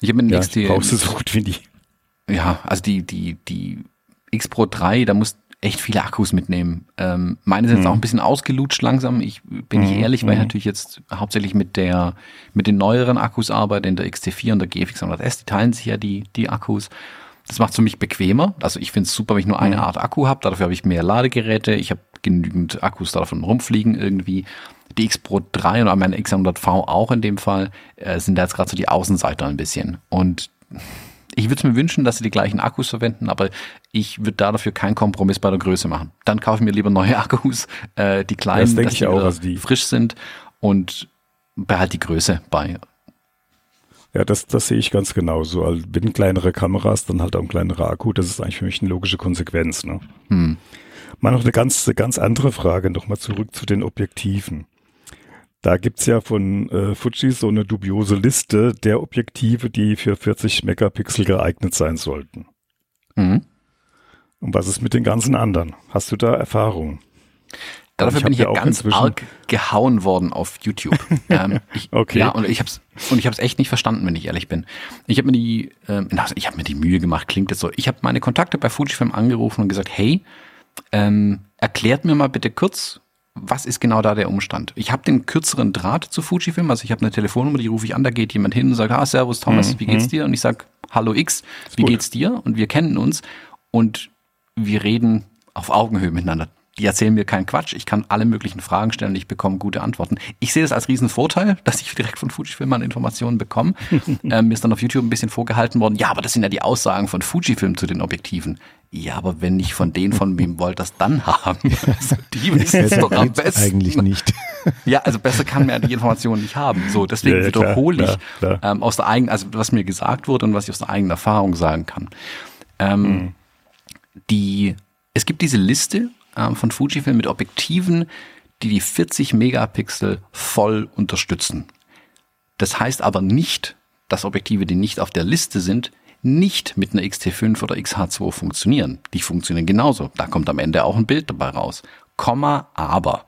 ich habe mit ja, XT. Brauchst du so gut wie die. Ja, also die, die, die X Pro 3, da muss echt viele Akkus mitnehmen. Ähm, meine sind jetzt mhm. auch ein bisschen ausgelutscht langsam. Ich bin nicht mhm. ehrlich, weil ich mhm. natürlich jetzt hauptsächlich mit der, mit den neueren Akkus arbeite, in der XT4 und der GFX 100S. Die teilen sich ja die, die Akkus. Das macht es für mich bequemer. Also ich finde es super, wenn ich nur eine mhm. Art Akku habe. Dafür habe ich mehr Ladegeräte. Ich habe genügend Akkus davon rumfliegen irgendwie. Die X Pro 3 und meine X100V auch in dem Fall äh, sind da jetzt gerade so die Außenseiter ein bisschen. Und ich würde mir wünschen, dass sie die gleichen Akkus verwenden, aber ich würde da dafür keinen Kompromiss bei der Größe machen. Dann kaufe ich mir lieber neue Akkus, äh, die kleinen, das dass die, auch, also die frisch sind und behalt die Größe bei. Ja, das, das sehe ich ganz genauso. Also, wenn kleinere Kameras, dann halt auch ein kleinerer Akku. Das ist eigentlich für mich eine logische Konsequenz. Ne? Hm. Mal noch eine ganz, ganz andere Frage, nochmal zurück zu den Objektiven. Da gibt's ja von äh, Fuji so eine dubiose Liste der Objektive, die für 40 Megapixel geeignet sein sollten. Mhm. Und was ist mit den ganzen anderen? Hast du da Erfahrung? Dafür bin ich ja ganz arg gehauen worden auf YouTube. ähm, ich, okay. Ja, und ich hab's und ich habe es echt nicht verstanden, wenn ich ehrlich bin. Ich habe mir die, ähm, ich habe mir die Mühe gemacht. Klingt jetzt so. Ich habe meine Kontakte bei Fujifilm angerufen und gesagt, hey, ähm, erklärt mir mal bitte kurz, was ist genau da der Umstand? Ich habe den kürzeren Draht zu Fujifilm, also ich habe eine Telefonnummer, die rufe ich an, da geht jemand hin und sagt, ah, Servus Thomas, mhm. wie geht's mhm. dir? Und ich sag, hallo X, wie gut. geht's dir? Und wir kennen uns und wir reden auf Augenhöhe miteinander die erzählen mir keinen Quatsch. Ich kann alle möglichen Fragen stellen und ich bekomme gute Antworten. Ich sehe das als Riesenvorteil, dass ich direkt von Fujifilm an Informationen bekomme. ähm, mir ist dann auf YouTube ein bisschen vorgehalten worden, ja, aber das sind ja die Aussagen von Fujifilm zu den Objektiven. Ja, aber wenn nicht von denen, von wem wollt das dann haben? Also die wissen es doch am besten. Eigentlich nicht. ja, also besser kann man ja die Informationen nicht haben. So, deswegen ja, ja, wiederhole ich klar, klar. Ähm, aus der eigenen, also was mir gesagt wurde und was ich aus der eigenen Erfahrung sagen kann. Ähm, mhm. Die, es gibt diese Liste ähm, von Fujifilm mit Objektiven, die die 40 Megapixel voll unterstützen. Das heißt aber nicht, dass Objektive, die nicht auf der Liste sind, nicht mit einer XT5 oder XH2 funktionieren. Die funktionieren genauso. Da kommt am Ende auch ein Bild dabei raus. Komma, aber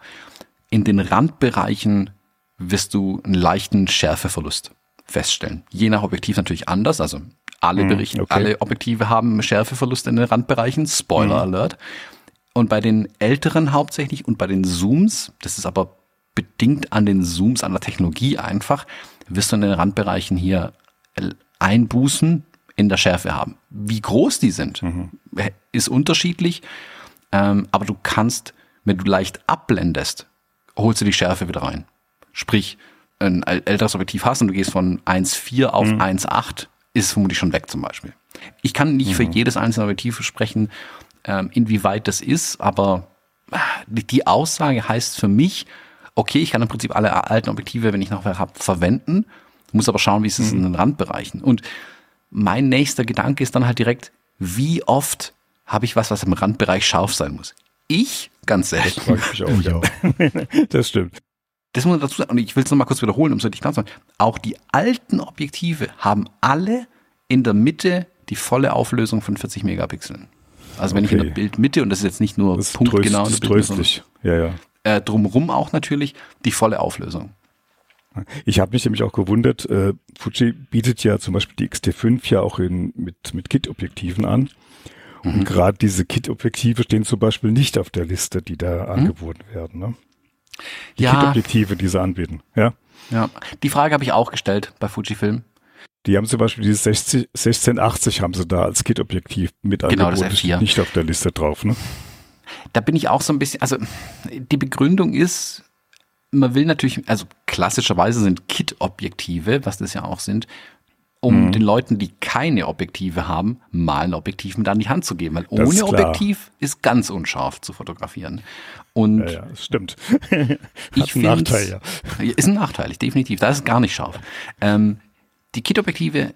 in den Randbereichen wirst du einen leichten Schärfeverlust feststellen. Je nach Objektiv natürlich anders. Also alle hm, Berichte, okay. alle Objektive haben Schärfeverlust in den Randbereichen. Spoiler mhm. Alert. Und bei den älteren hauptsächlich und bei den Zooms, das ist aber bedingt an den Zooms, an der Technologie einfach, wirst du in den Randbereichen hier Einbußen in der Schärfe haben. Wie groß die sind, mhm. ist unterschiedlich, ähm, aber du kannst, wenn du leicht abblendest, holst du die Schärfe wieder rein. Sprich, ein älteres Objektiv hast und du gehst von 1,4 auf mhm. 1,8, ist vermutlich schon weg zum Beispiel. Ich kann nicht mhm. für jedes einzelne Objektiv sprechen, ähm, inwieweit das ist, aber ah, die Aussage heißt für mich, okay, ich kann im Prinzip alle alten Objektive, wenn ich noch habe, verwenden, muss aber schauen, wie ist es mhm. in den Randbereichen. Und mein nächster Gedanke ist dann halt direkt, wie oft habe ich was, was im Randbereich scharf sein muss? Ich ganz selten. Das auch. ja. das stimmt. Das muss man dazu sagen. Und ich will es nochmal kurz wiederholen, um es richtig klar zu sagen. Auch die alten Objektive haben alle in der Mitte die volle Auflösung von 40 Megapixeln. Also wenn okay. ich in der Bildmitte, und das ist jetzt nicht nur das punktgenau in der Bildmitte, ja, ja. Äh, drumrum auch natürlich die volle Auflösung. Ich habe mich nämlich auch gewundert, äh, Fuji bietet ja zum Beispiel die XT5 ja auch in, mit, mit Kit-Objektiven an. Und mhm. gerade diese Kit-Objektive stehen zum Beispiel nicht auf der Liste, die da mhm. angeboten werden. Ne? Die ja. Kit-Objektive, die sie anbieten. Ja. Ja, die Frage habe ich auch gestellt bei Fujifilm. Die haben zum Beispiel dieses 60, 1680 haben sie da als Kit-Objektiv mit genau, angeboten. Das F4. Nicht auf der Liste drauf, ne? Da bin ich auch so ein bisschen, also die Begründung ist, man will natürlich, also klassischerweise sind Kit-Objektive, was das ja auch sind, um mhm. den Leuten, die keine Objektive haben, mal ein Objektiv mit an die Hand zu geben. Weil ohne ist Objektiv ist ganz unscharf zu fotografieren. Und ja, ja das stimmt. ich einen Nachteil, ja. Ist ein Nachteil, definitiv. Da ist es gar nicht scharf. Ähm, die Kit-Objektive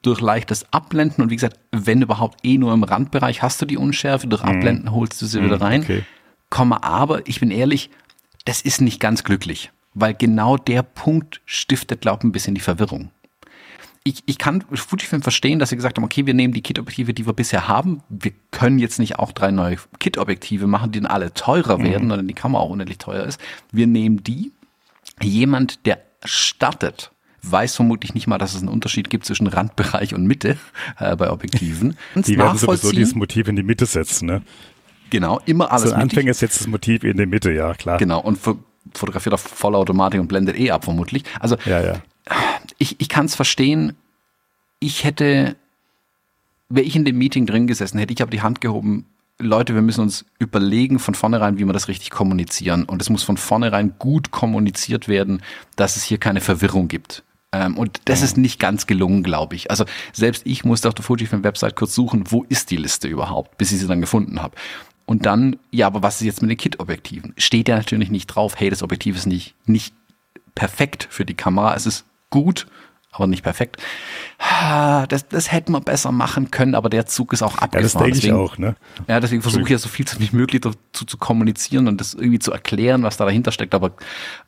durch leichtes Abblenden und wie gesagt, wenn überhaupt eh nur im Randbereich hast du die Unschärfe, durch mhm. Abblenden holst du sie mm, wieder rein. Okay. Komma, aber ich bin ehrlich, das ist nicht ganz glücklich, weil genau der Punkt stiftet, glaube ich, ein bisschen die Verwirrung. Ich, ich kann Fujifilm verstehen, dass sie gesagt haben, okay, wir nehmen die Kit-Objektive, die wir bisher haben. Wir können jetzt nicht auch drei neue Kit-Objektive machen, die dann alle teurer mm. werden oder die Kamera auch unendlich teuer ist. Wir nehmen die. Jemand, der startet weiß vermutlich nicht mal, dass es einen Unterschied gibt zwischen Randbereich und Mitte äh, bei Objektiven. Die werden sowieso dieses Motiv in die Mitte setzen, ne? Genau, immer alles. Also Anfänger setzt das Motiv in die Mitte, ja, klar. Genau, und fotografiert auf Vollautomatik und blendet eh ab, vermutlich. Also, ja, ja. ich, ich kann es verstehen. Ich hätte, wäre ich in dem Meeting drin gesessen, hätte ich aber die Hand gehoben, Leute, wir müssen uns überlegen von vornherein, wie wir das richtig kommunizieren. Und es muss von vornherein gut kommuniziert werden, dass es hier keine Verwirrung gibt. Ähm, und das ja. ist nicht ganz gelungen, glaube ich. Also selbst ich musste auf der Fujifilm-Website kurz suchen, wo ist die Liste überhaupt, bis ich sie dann gefunden habe. Und dann, ja, aber was ist jetzt mit den Kit-Objektiven? Steht ja natürlich nicht drauf, hey, das Objektiv ist nicht, nicht perfekt für die Kamera. Es ist gut, aber nicht perfekt. Das, das hätten wir besser machen können, aber der Zug ist auch abgefahren. Ja, das denke deswegen, ich auch, ne? Ja, deswegen versuche ich ja so viel wie möglich dazu zu kommunizieren und das irgendwie zu erklären, was da dahinter steckt, aber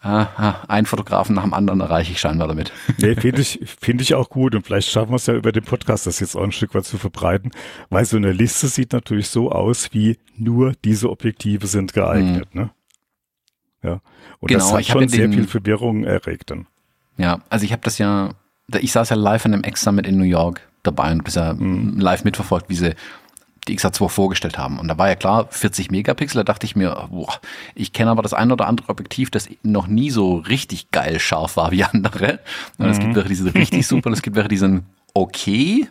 äh, einen Fotografen nach dem anderen erreiche ich scheinbar damit. Nee, finde ich, finde ich auch gut und vielleicht schaffen wir es ja über den Podcast, das jetzt auch ein Stück weit zu verbreiten, weil so eine Liste sieht natürlich so aus, wie nur diese Objektive sind geeignet, mhm. ne? Ja. Und genau, das hat schon sehr viel Verwirrung erregt dann. Ja, also ich habe das ja ich saß ja live an einem X-Summit in New York dabei und bis ja mhm. live mitverfolgt, wie sie die XH2 vorgestellt haben. Und da war ja klar, 40 Megapixel, da dachte ich mir, boah, ich kenne aber das ein oder andere Objektiv, das noch nie so richtig geil scharf war wie andere. Und es gibt mhm. welche, die sind richtig super und es gibt welche, die sind okay.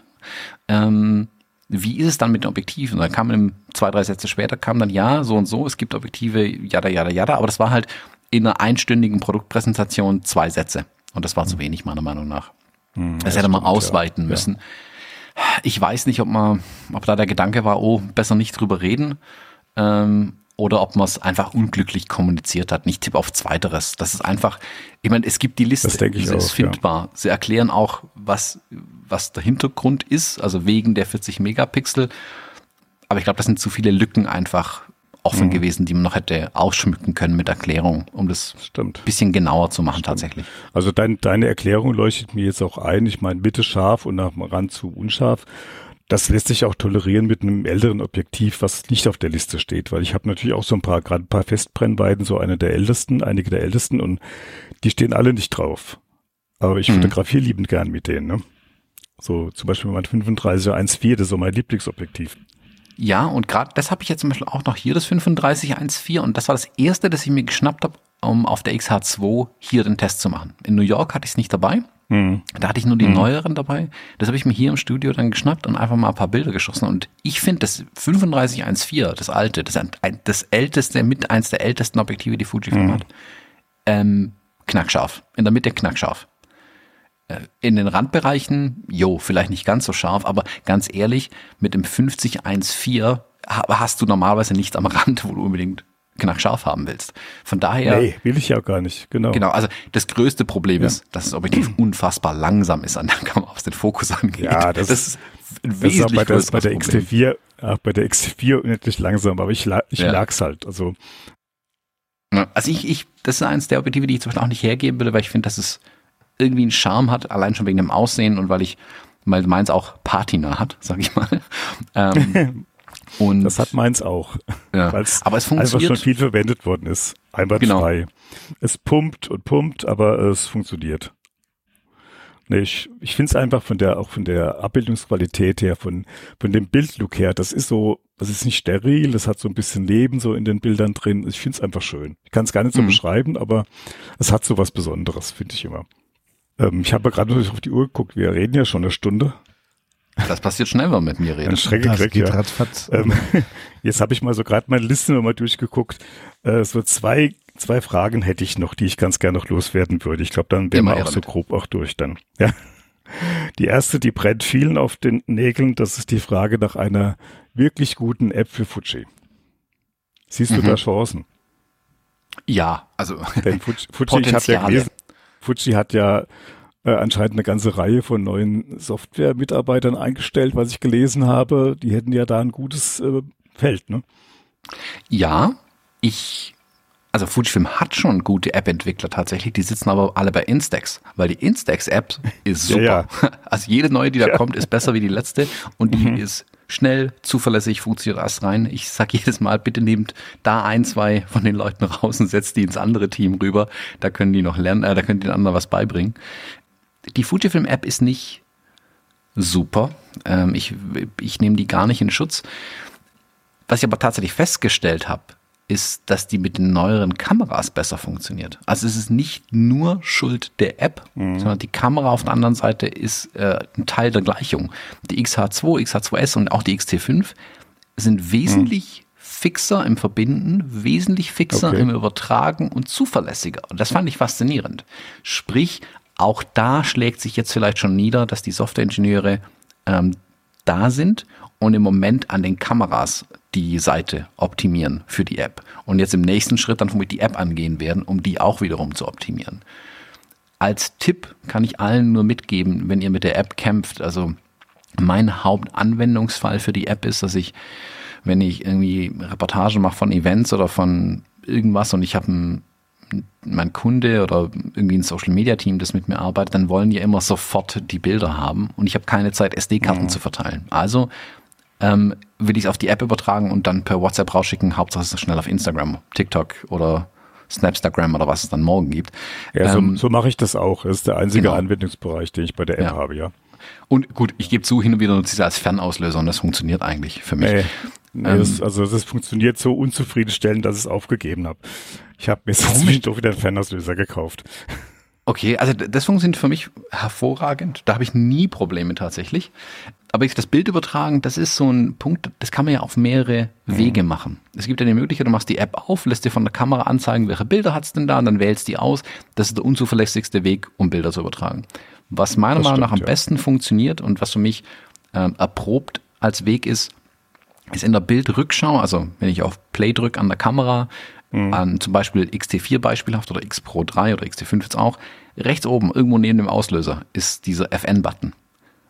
Ähm, wie ist es dann mit den Objektiven? Da kam dann zwei, drei Sätze später, kam dann ja, so und so, es gibt Objektive, jada, jada, jada, aber das war halt in einer einstündigen Produktpräsentation zwei Sätze. Und das war zu wenig, meiner Meinung nach. Hm, das hätte man ausweiten ja. müssen. Ich weiß nicht, ob man, ob da der Gedanke war, oh, besser nicht drüber reden. Ähm, oder ob man es einfach unglücklich kommuniziert hat. Ich tippe auf Zweiteres. Das ist einfach, ich meine, es gibt die Liste, das denke ich sie ist findbar. Ja. Sie erklären auch, was, was der Hintergrund ist, also wegen der 40 Megapixel. Aber ich glaube, das sind zu viele Lücken einfach offen mhm. gewesen, die man noch hätte ausschmücken können mit Erklärung, um das Stimmt. bisschen genauer zu machen Stimmt. tatsächlich. Also dein, deine Erklärung leuchtet mir jetzt auch ein. Ich meine, Mitte scharf und nach dem Rand zu unscharf. Das lässt sich auch tolerieren mit einem älteren Objektiv, was nicht auf der Liste steht, weil ich habe natürlich auch so ein paar, gerade ein paar Festbrennweiten, so eine der ältesten, einige der ältesten und die stehen alle nicht drauf. Aber ich mhm. fotografiere liebend gern mit denen, ne? So zum Beispiel mein 35er 1.4, das ist so mein Lieblingsobjektiv. Ja, und gerade das habe ich jetzt zum Beispiel auch noch hier, das 3514. Und das war das erste, das ich mir geschnappt habe, um auf der XH2 hier den Test zu machen. In New York hatte ich es nicht dabei. Mhm. Da hatte ich nur die mhm. neueren dabei. Das habe ich mir hier im Studio dann geschnappt und einfach mal ein paar Bilder geschossen. Und ich finde das 3514, das alte, das, das älteste, mit eins der ältesten Objektive, die Fujifilm mhm. hat, ähm, knackscharf. In der Mitte knackscharf. Äh, in den Randbereichen, jo, vielleicht nicht ganz so scharf, aber ganz ehrlich, mit dem 5014 hast du normalerweise nichts am Rand, wo du unbedingt knackscharf haben willst. Von daher. Nee, will ich ja gar nicht, genau. Genau, also das größte Problem ja. ist, dass das Objektiv unfassbar langsam ist an der Kamera, was den Fokus angeht. Ja, das, das ist ein das ist auch bei, der, bei der XT4, auch bei der XT4 unendlich langsam, aber ich, ich ja. lag's halt, also. Also ich, ich, das ist eins der Objektive, die ich zum Beispiel auch nicht hergeben würde, weil ich finde, das ist irgendwie einen Charme hat, allein schon wegen dem Aussehen und weil ich, weil meins auch Patina hat, sag ich mal. Ähm, und das hat meins auch. Ja. aber es funktioniert. Einfach schon viel verwendet worden ist. Einwandfrei. Genau. Es pumpt und pumpt, aber es funktioniert. Nee, ich, ich finde es einfach von der, auch von der Abbildungsqualität her, von, von dem Bildlook her, das ist so, das ist nicht steril, das hat so ein bisschen Leben so in den Bildern drin. Ich finde es einfach schön. Ich kann es gar nicht so mhm. beschreiben, aber es hat so was Besonderes, finde ich immer. Ähm, ich habe gerade auf die Uhr geguckt, wir reden ja schon eine Stunde. Das passiert schnell, wenn man mit mir redet. Schrecke das geht ja. ähm, jetzt habe ich mal so gerade meine Liste mal durchgeguckt. Äh, so zwei, zwei Fragen hätte ich noch, die ich ganz gerne noch loswerden würde. Ich glaube, dann wären wir auch so grob auch durch dann. Ja. Die erste, die brennt vielen auf den Nägeln, das ist die Frage nach einer wirklich guten App für Fuji. Siehst du mhm. da Chancen? Ja, also Denn Fuji, Fuji ich habe ja gelesen, Fuji hat ja äh, anscheinend eine ganze Reihe von neuen Software-Mitarbeitern eingestellt, was ich gelesen habe. Die hätten ja da ein gutes äh, Feld, ne? Ja, ich, also Fujifilm hat schon gute App-Entwickler tatsächlich, die sitzen aber alle bei Instax, weil die Instax-App ist super. Ja, ja. Also jede neue, die da ja. kommt, ist besser wie die letzte und die mhm. ist schnell, zuverlässig, funktioniert alles rein. Ich sag jedes Mal, bitte nehmt da ein, zwei von den Leuten raus und setzt die ins andere Team rüber. Da können die noch lernen, äh, da können die den anderen was beibringen. Die Fujifilm-App ist nicht super. Ähm, ich, ich nehme die gar nicht in Schutz. Was ich aber tatsächlich festgestellt habe, ist, dass die mit den neueren Kameras besser funktioniert. Also es ist nicht nur Schuld der App, mhm. sondern die Kamera auf der anderen Seite ist äh, ein Teil der Gleichung. Die XH2, XH2S und auch die XT5 sind wesentlich mhm. fixer im Verbinden, wesentlich fixer okay. im Übertragen und zuverlässiger. Und das fand ich faszinierend. Sprich, auch da schlägt sich jetzt vielleicht schon nieder, dass die Softwareingenieure ähm, da sind und im Moment an den Kameras die Seite optimieren für die App. Und jetzt im nächsten Schritt dann vermutlich die App angehen werden, um die auch wiederum zu optimieren. als Tipp kann ich allen nur mitgeben, wenn ihr mit der App kämpft. Also mein Hauptanwendungsfall für die App ist, dass ich, wenn ich irgendwie Reportagen mache von Events oder von irgendwas und ich habe ein mein Kunde oder irgendwie ein Social Media Team, das mit mir arbeitet, dann wollen die immer sofort die Bilder haben und ich habe keine Zeit, SD-Karten mhm. zu verteilen. Also ähm, will ich es auf die App übertragen und dann per WhatsApp rausschicken, Hauptsache es ist schnell auf Instagram, TikTok oder Snapstagram oder was es dann morgen gibt. Ja, so, ähm, so mache ich das auch. Das ist der einzige genau. Anwendungsbereich, den ich bei der App ja. habe, ja. Und gut, ich gebe zu, hin und wieder nutze ich es als Fernauslöser und das funktioniert eigentlich für mich. Nee, nee ähm, das, also das funktioniert so unzufriedenstellend, dass ich es aufgegeben habe. Ich habe mir jetzt doch wieder einen Fernauslöser gekauft. Okay, also das funktioniert für mich hervorragend. Da habe ich nie Probleme tatsächlich. Aber das Bild übertragen, das ist so ein Punkt, das kann man ja auf mehrere Wege mhm. machen. Es gibt ja die Möglichkeit, du machst die App auf, lässt dir von der Kamera anzeigen, welche Bilder hat's denn da, und dann wählst die aus. Das ist der unzuverlässigste Weg, um Bilder zu übertragen. Was meiner das Meinung stimmt, nach am ja. besten funktioniert und was für mich ähm, erprobt als Weg ist, ist in der Bildrückschau, also wenn ich auf Play drücke an der Kamera, mhm. an zum Beispiel XT4 beispielhaft oder X Pro 3 oder XT5 jetzt auch, rechts oben, irgendwo neben dem Auslöser, ist dieser FN-Button.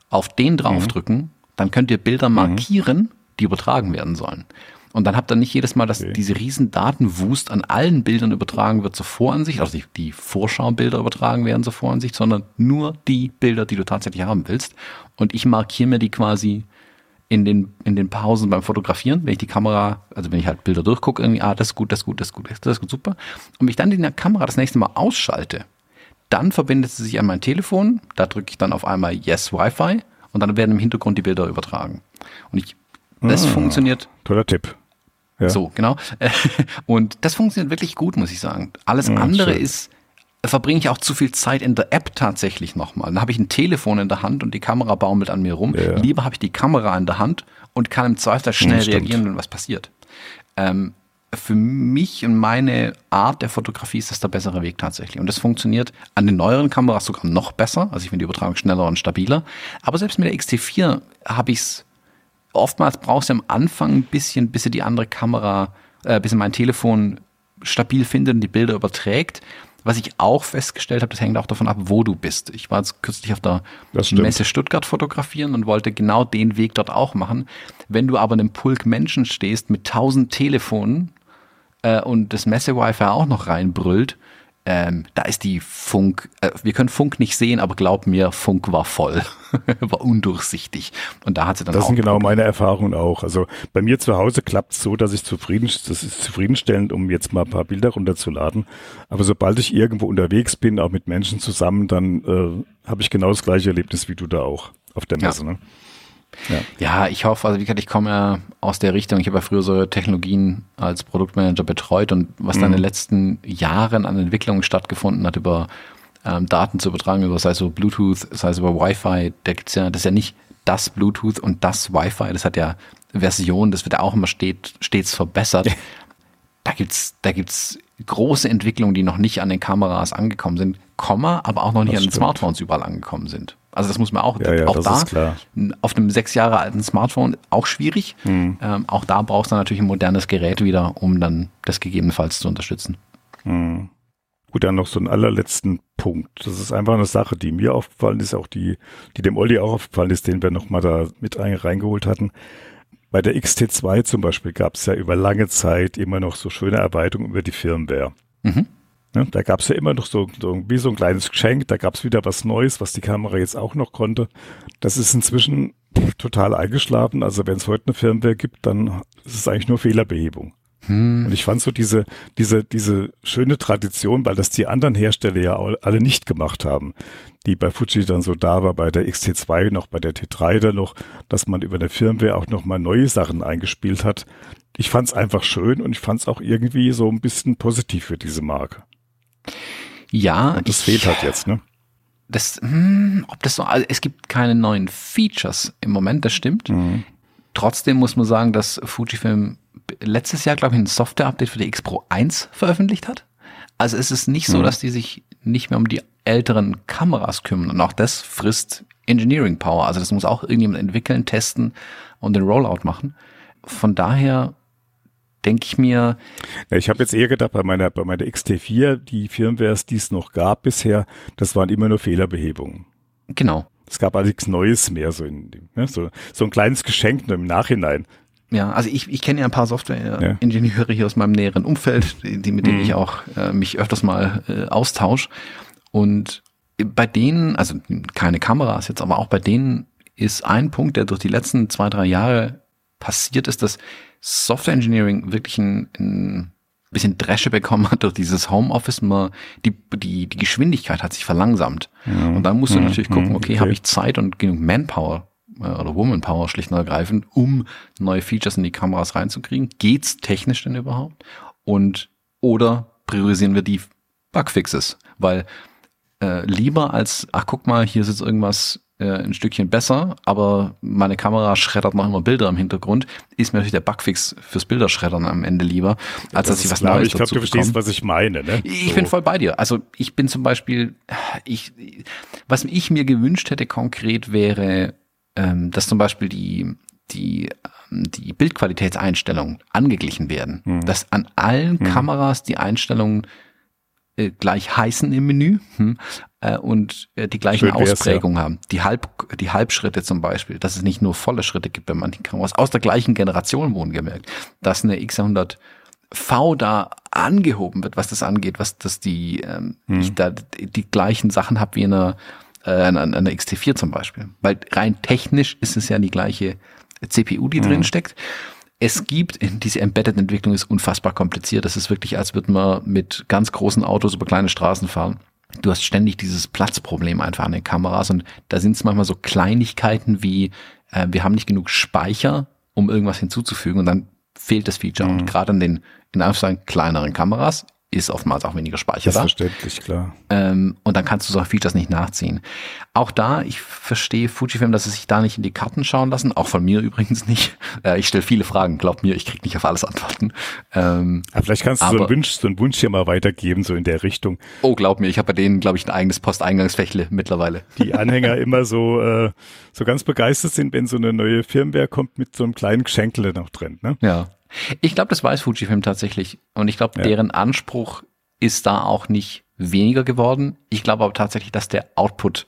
Auf den draufdrücken, mhm. dann könnt ihr Bilder mhm. markieren, die übertragen werden sollen. Und dann habt ihr nicht jedes Mal, dass okay. diese riesen Datenwust an allen Bildern übertragen wird zur Voransicht, also die, die Vorschaubilder übertragen werden zur Voransicht, sondern nur die Bilder, die du tatsächlich haben willst. Und ich markiere mir die quasi in den, in den Pausen beim Fotografieren, wenn ich die Kamera, also wenn ich halt Bilder durchgucke, irgendwie, ah, das ist gut, das ist gut, das ist gut, das ist gut, super. Und wenn ich dann die Kamera das nächste Mal ausschalte, dann verbindet sie sich an mein Telefon, da drücke ich dann auf einmal Yes Wi-Fi und dann werden im Hintergrund die Bilder übertragen. Und ich, das ah, funktioniert. Toller Tipp. Ja. So, genau. Und das funktioniert wirklich gut, muss ich sagen. Alles ja, andere schön. ist, verbringe ich auch zu viel Zeit in der App tatsächlich nochmal. Dann habe ich ein Telefon in der Hand und die Kamera baumelt an mir rum. Ja. Lieber habe ich die Kamera in der Hand und kann im Zweifel schnell ja, reagieren, wenn was passiert. Ähm, für mich und meine Art der Fotografie ist das der bessere Weg tatsächlich. Und das funktioniert an den neueren Kameras sogar noch besser. Also ich finde die Übertragung schneller und stabiler. Aber selbst mit der XT4 habe ich es oftmals brauchst du am Anfang ein bisschen, bis du die andere Kamera, äh, bis du mein Telefon stabil findet und die Bilder überträgt. Was ich auch festgestellt habe, das hängt auch davon ab, wo du bist. Ich war jetzt kürzlich auf der Messe Stuttgart fotografieren und wollte genau den Weg dort auch machen. Wenn du aber in einem Pulk Menschen stehst mit tausend Telefonen äh, und das Messe-Wi-Fi auch noch reinbrüllt, ähm, da ist die Funk, äh, wir können Funk nicht sehen, aber glaub mir, Funk war voll, war undurchsichtig. Und da hat sie dann Das sind genau Probleme. meine Erfahrungen auch. Also bei mir zu Hause klappt es so, dass ich zufrieden, das ist zufriedenstellend, um jetzt mal ein paar Bilder runterzuladen. Aber sobald ich irgendwo unterwegs bin, auch mit Menschen zusammen, dann äh, habe ich genau das gleiche Erlebnis wie du da auch auf der Messe. Ja. Ne? Ja. ja, ich hoffe, also wie gesagt, ich komme ja aus der Richtung, ich habe ja früher so Technologien als Produktmanager betreut und was mhm. dann in den mhm. letzten Jahren an Entwicklungen stattgefunden hat, über ähm, Daten zu übertragen, über sei es über Bluetooth, sei es über Wi-Fi, da gibt's ja, das ist ja nicht das Bluetooth und das Wi-Fi, das hat ja Versionen, das wird ja auch immer stet, stets verbessert. Da gibt's, da gibt's große Entwicklungen, die noch nicht an den Kameras angekommen sind, Komma, aber auch noch nicht das an den stimmt. Smartphones überall angekommen sind. Also das muss man auch, ja, ja, auch da auf einem sechs Jahre alten Smartphone auch schwierig. Mhm. Ähm, auch da brauchst du natürlich ein modernes Gerät wieder, um dann das gegebenenfalls zu unterstützen. Mhm. Gut, dann noch so einen allerletzten Punkt. Das ist einfach eine Sache, die mir aufgefallen ist, auch die, die dem Olli auch aufgefallen ist, den wir nochmal da mit reingeholt hatten. Bei der XT2 zum Beispiel gab es ja über lange Zeit immer noch so schöne Erweiterungen über die Firmware. Mhm. Ne, da gab es ja immer noch so, so wie so ein kleines Geschenk, da gab es wieder was Neues, was die Kamera jetzt auch noch konnte. Das ist inzwischen total eingeschlafen. Also wenn es heute eine Firmware gibt, dann ist es eigentlich nur Fehlerbehebung. Hm. Und ich fand so diese, diese, diese schöne Tradition, weil das die anderen Hersteller ja alle nicht gemacht haben, die bei Fuji dann so da war, bei der XT2 noch, bei der T3 dann noch, dass man über eine Firmware auch nochmal neue Sachen eingespielt hat. Ich fand es einfach schön und ich fand es auch irgendwie so ein bisschen positiv für diese Marke. Ja. Und das ich, fehlt halt jetzt, ne? Das, hm, ob das so, also es gibt keine neuen Features im Moment, das stimmt. Mhm. Trotzdem muss man sagen, dass Fujifilm letztes Jahr, glaube ich, ein Software-Update für die X Pro 1 veröffentlicht hat. Also es ist nicht so, mhm. dass die sich nicht mehr um die älteren Kameras kümmern. Und auch das frisst Engineering Power. Also das muss auch irgendjemand entwickeln, testen und den Rollout machen. Von daher denke ich mir. Ja, ich habe jetzt eher gedacht, bei meiner, bei meiner XT4, die Firmwares, die es noch gab bisher, das waren immer nur Fehlerbehebungen. Genau. Es gab also nichts Neues mehr, so, in dem, ne? so, so ein kleines Geschenk nur im Nachhinein. Ja, also ich, ich kenne ja ein paar Software-Ingenieure hier aus meinem näheren Umfeld, die, mit denen mhm. ich auch äh, mich öfters mal äh, austausche. Und bei denen, also keine Kameras jetzt, aber auch bei denen ist ein Punkt, der durch die letzten zwei, drei Jahre passiert ist, dass Software Engineering wirklich ein, ein bisschen Dresche bekommen hat durch dieses Homeoffice. Mal die, die, die Geschwindigkeit hat sich verlangsamt. Ja. Und dann musst du ja, natürlich gucken, okay, okay. habe ich Zeit und genug Manpower äh, oder Womanpower schlicht und ergreifend, um neue Features in die Kameras reinzukriegen. Geht's technisch denn überhaupt? Und oder priorisieren wir die Bugfixes? Weil äh, lieber als, ach guck mal, hier sitzt irgendwas äh, ein Stückchen besser, aber meine Kamera schreddert noch immer Bilder im Hintergrund, ist mir natürlich der Bugfix fürs Bilderschreddern am Ende lieber, als das dass ich was klar. Neues Ich glaube, du verstehst, was ich meine. Ne? Ich so. bin voll bei dir. Also ich bin zum Beispiel, ich, was ich mir gewünscht hätte konkret wäre, ähm, dass zum Beispiel die, die, ähm, die Bildqualitätseinstellungen angeglichen werden. Hm. Dass an allen hm. Kameras die Einstellungen äh, gleich heißen im Menü hm, äh, und äh, die gleichen Ausprägungen ja. haben. Die, Halb, die Halbschritte zum Beispiel, dass es nicht nur volle Schritte gibt bei manchen Kameras, aus der gleichen Generation wurden gemerkt, dass eine X100 V da angehoben wird, was das angeht, was dass die ähm, hm. ich da die gleichen Sachen habe wie in einer äh, an einer XT4 zum Beispiel. Weil rein technisch ist es ja die gleiche CPU, die mhm. drin steckt. Es gibt, diese Embedded-Entwicklung ist unfassbar kompliziert. Das ist wirklich, als würde man mit ganz großen Autos über kleine Straßen fahren. Du hast ständig dieses Platzproblem einfach an den Kameras und da sind es manchmal so Kleinigkeiten wie, äh, wir haben nicht genug Speicher, um irgendwas hinzuzufügen und dann fehlt das Feature. Mhm. Und gerade an den, in Anführungszeichen, kleineren Kameras ist oftmals auch weniger Speicher das da. Verständlich, klar. Ähm, und dann kannst du solche Features nicht nachziehen. Auch da, ich verstehe Fujifilm, dass sie sich da nicht in die Karten schauen lassen, auch von mir übrigens nicht. Äh, ich stelle viele Fragen, glaub mir, ich krieg nicht auf alles Antworten. Ähm, aber vielleicht kannst du aber, so, einen Wunsch, so einen Wunsch hier mal weitergeben, so in der Richtung. Oh, glaub mir, ich habe bei denen, glaube ich, ein eigenes Posteingangsfächle mittlerweile. Die Anhänger immer so, äh, so ganz begeistert sind, wenn so eine neue Firmware kommt mit so einem kleinen Geschenkle noch drin. Ne? Ja. Ich glaube, das weiß Fujifilm tatsächlich. Und ich glaube, ja. deren Anspruch ist da auch nicht weniger geworden. Ich glaube aber tatsächlich, dass der Output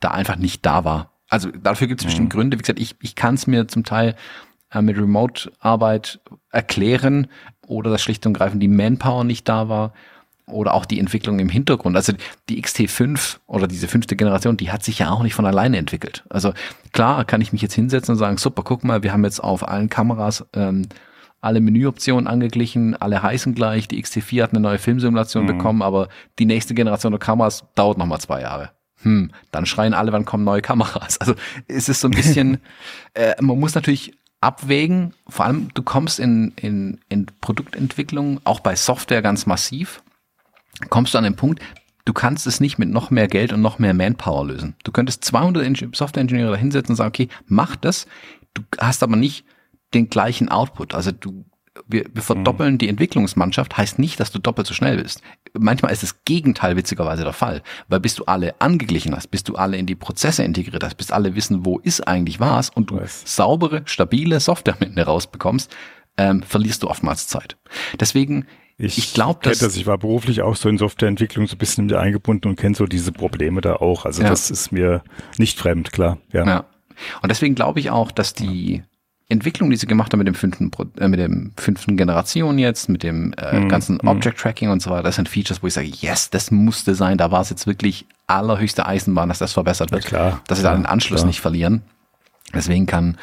da einfach nicht da war. Also dafür gibt es mhm. bestimmt Gründe. Wie gesagt, ich, ich kann es mir zum Teil äh, mit Remote-Arbeit erklären oder dass schlicht und greifend die Manpower nicht da war oder auch die Entwicklung im Hintergrund. Also die XT5 oder diese fünfte Generation, die hat sich ja auch nicht von alleine entwickelt. Also klar kann ich mich jetzt hinsetzen und sagen, super, guck mal, wir haben jetzt auf allen Kameras ähm, alle Menüoptionen angeglichen, alle heißen gleich, die XT4 hat eine neue Filmsimulation mhm. bekommen, aber die nächste Generation der Kameras dauert nochmal zwei Jahre. Hm, dann schreien alle, wann kommen neue Kameras. Also es ist so ein bisschen, äh, man muss natürlich abwägen, vor allem du kommst in, in, in Produktentwicklung, auch bei Software ganz massiv, kommst du an den Punkt, du kannst es nicht mit noch mehr Geld und noch mehr Manpower lösen. Du könntest 200 Software-Ingenieure da hinsetzen und sagen, okay, mach das. Du hast aber nicht den gleichen Output. Also du, wir, wir verdoppeln mhm. die Entwicklungsmannschaft, heißt nicht, dass du doppelt so schnell bist. Manchmal ist das Gegenteil witzigerweise der Fall, weil bis du alle angeglichen hast, bis du alle in die Prozesse integriert hast, bis alle wissen, wo ist eigentlich was und du was. saubere, stabile Software mit rausbekommst, ähm, verlierst du oftmals Zeit. Deswegen ich, ich glaube, dass das. Ich war beruflich auch so in Softwareentwicklung so ein bisschen mit eingebunden und kenne so diese Probleme da auch. Also ja. das ist mir nicht fremd, klar. Ja. ja. Und deswegen glaube ich auch, dass die Entwicklung, die sie gemacht haben mit dem fünften, äh, mit dem fünften Generation jetzt, mit dem äh, mhm. ganzen mhm. Object Tracking und so weiter, das sind Features, wo ich sage, yes, das musste sein. Da war es jetzt wirklich allerhöchste Eisenbahn, dass das verbessert wird, ja, klar, dass sie da den Anschluss klar. nicht verlieren. Deswegen kann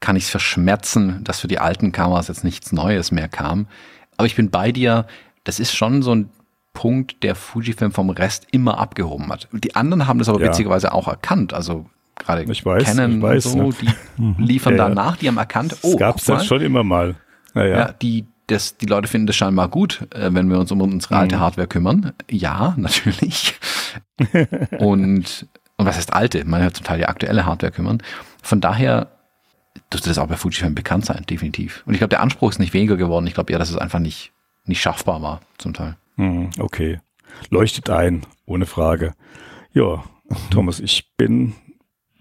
kann ich es verschmerzen, dass für die alten Kameras jetzt nichts Neues mehr kam. Aber ich bin bei dir. Das ist schon so ein Punkt, der Fujifilm vom Rest immer abgehoben hat. Die anderen haben das aber ja. witzigerweise auch erkannt. Also gerade Canon weiß, und so, ne? die mhm. liefern ja, danach, die haben erkannt, oh, das gab's dann schon immer mal. Naja. Ja, die, das, die Leute finden das scheinbar gut, äh, wenn wir uns um unsere alte mhm. Hardware kümmern. Ja, natürlich. und, und was heißt alte? Man hat zum Teil die aktuelle Hardware kümmern. Von daher dürfte das auch bei Fujifilm bekannt sein, definitiv. Und ich glaube, der Anspruch ist nicht weniger geworden. Ich glaube eher, dass es einfach nicht, nicht schaffbar war, zum Teil. Mhm, okay. Leuchtet ein, ohne Frage. Ja, Thomas, ich bin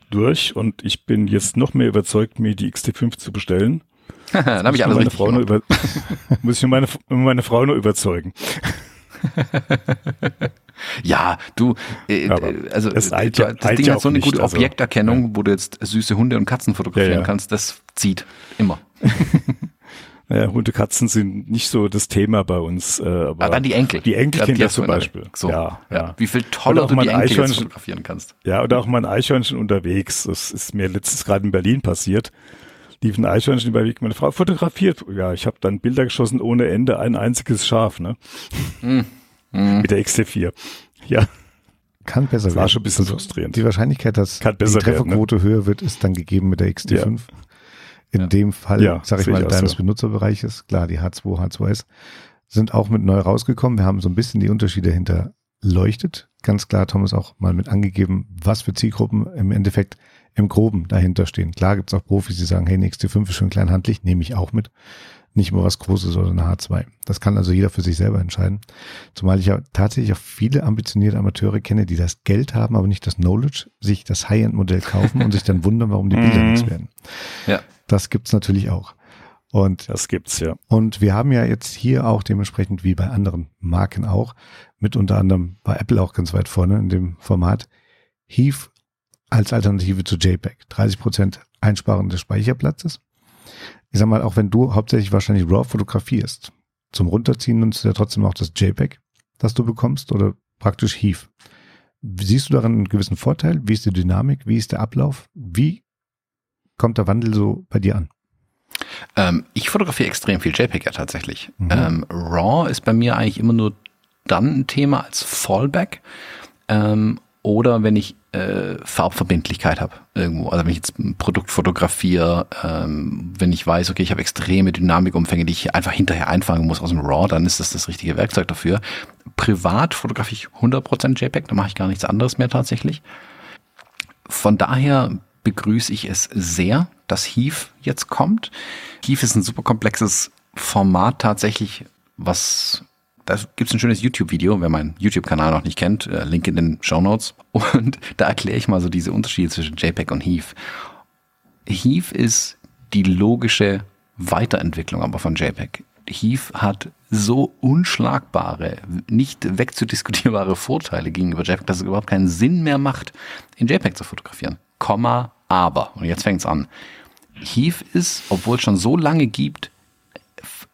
durch und ich bin jetzt noch mehr überzeugt, mir die XT5 zu bestellen. Dann habe ich alles meine Frau nur über, Muss ich meine, meine Frau nur überzeugen. ja, du, äh, also das, ja, das Ding hat so eine gute also, Objekterkennung, also, wo du jetzt süße Hunde und Katzen fotografieren ja, ja. kannst. Das zieht immer. Naja, Hunde, Katzen sind nicht so das Thema bei uns. Äh, aber, aber dann die Enkel. Die Enkelkinder zum Beispiel. So, ja, ja. Wie viel toller du die Enkel fotografieren kannst. Ja, oder auch mal ein Eichhörnchen unterwegs. Das ist mir letztens gerade in Berlin passiert. Lief ein Eichhörnchen über Weg. Meine Frau fotografiert. Ja, ich habe dann Bilder geschossen ohne Ende. Ein einziges Schaf, ne? Mm. Mm. Mit der XT4. Ja. Kann besser das war werden. schon ein bisschen frustrierend. Die Wahrscheinlichkeit, dass die Trefferquote werden, ne? höher wird, ist dann gegeben mit der XT5. Ja. In ja. dem Fall, ja, sag ich mal, deines so. Benutzerbereiches, klar, die H2, H2S sind auch mit neu rausgekommen. Wir haben so ein bisschen die Unterschiede hinterleuchtet. Ganz klar, Thomas auch mal mit angegeben, was für Zielgruppen im Endeffekt im Groben dahinter stehen. Klar gibt es auch Profis, die sagen, hey, eine XT5 ist schon kleinhandlich, nehme ich auch mit. Nicht immer was Großes oder eine H2. Das kann also jeder für sich selber entscheiden. Zumal ich ja tatsächlich auch viele ambitionierte Amateure kenne, die das Geld haben, aber nicht das Knowledge, sich das High-End-Modell kaufen und sich dann wundern, warum die Bilder mhm. nichts werden. Ja. Das gibt's natürlich auch. Und das gibt's ja. Und wir haben ja jetzt hier auch dementsprechend wie bei anderen Marken auch, mit unter anderem bei Apple auch ganz weit vorne in dem Format, Heave als Alternative zu JPEG. 30 Prozent Einsparen des Speicherplatzes. Ich sag mal, auch wenn du hauptsächlich wahrscheinlich RAW fotografierst, zum Runterziehen nutzt du ja trotzdem auch das JPEG, das du bekommst oder praktisch Heave. Siehst du daran einen gewissen Vorteil? Wie ist die Dynamik? Wie ist der Ablauf? Wie kommt der Wandel so bei dir an? Ähm, ich fotografiere extrem viel JPEG ja tatsächlich. Mhm. Ähm, RAW ist bei mir eigentlich immer nur dann ein Thema als Fallback ähm, oder wenn ich äh, Farbverbindlichkeit habe irgendwo. Also wenn ich jetzt ein Produkt fotografiere, ähm, wenn ich weiß, okay, ich habe extreme Dynamikumfänge, die ich einfach hinterher einfangen muss aus dem RAW, dann ist das das richtige Werkzeug dafür. Privat fotografiere ich 100% JPEG, da mache ich gar nichts anderes mehr tatsächlich. Von daher begrüße ich es sehr, dass Heave jetzt kommt. Heave ist ein super komplexes Format tatsächlich, was da gibt es ein schönes YouTube-Video, wer meinen YouTube-Kanal noch nicht kennt, äh, Link in den Show Notes. Und da erkläre ich mal so diese Unterschiede zwischen JPEG und Heave. Heave ist die logische Weiterentwicklung aber von JPEG. Heave hat so unschlagbare, nicht wegzudiskutierbare Vorteile gegenüber JPEG, dass es überhaupt keinen Sinn mehr macht, in JPEG zu fotografieren. Komma, aber, und jetzt fängt's an. Heave ist, obwohl es schon so lange gibt,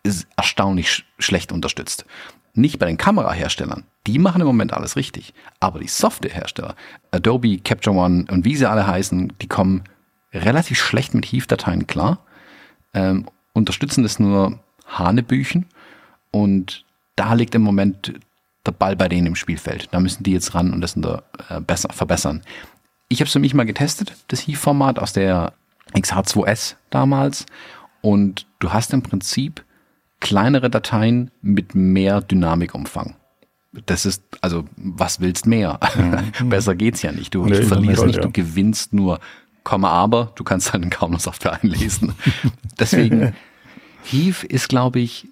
ist erstaunlich sch schlecht unterstützt. Nicht bei den Kameraherstellern. Die machen im Moment alles richtig. Aber die Softwarehersteller, Adobe, Capture One und wie sie alle heißen, die kommen relativ schlecht mit Heave-Dateien klar, ähm, unterstützen das nur Hanebüchen und da liegt im Moment der Ball bei denen im Spielfeld. Da müssen die jetzt ran und das äh, besser, verbessern. Ich habe es für mich mal getestet, das Heave-Format aus der XH2S damals und du hast im Prinzip kleinere Dateien mit mehr Dynamikumfang. Das ist, also, was willst mehr? Mhm. Besser geht's ja nicht. Du, nee, verlierst nicht, ja. du gewinnst nur, Komma, aber du kannst dann kaum noch Software einlesen. Deswegen, Heave ist, glaube ich,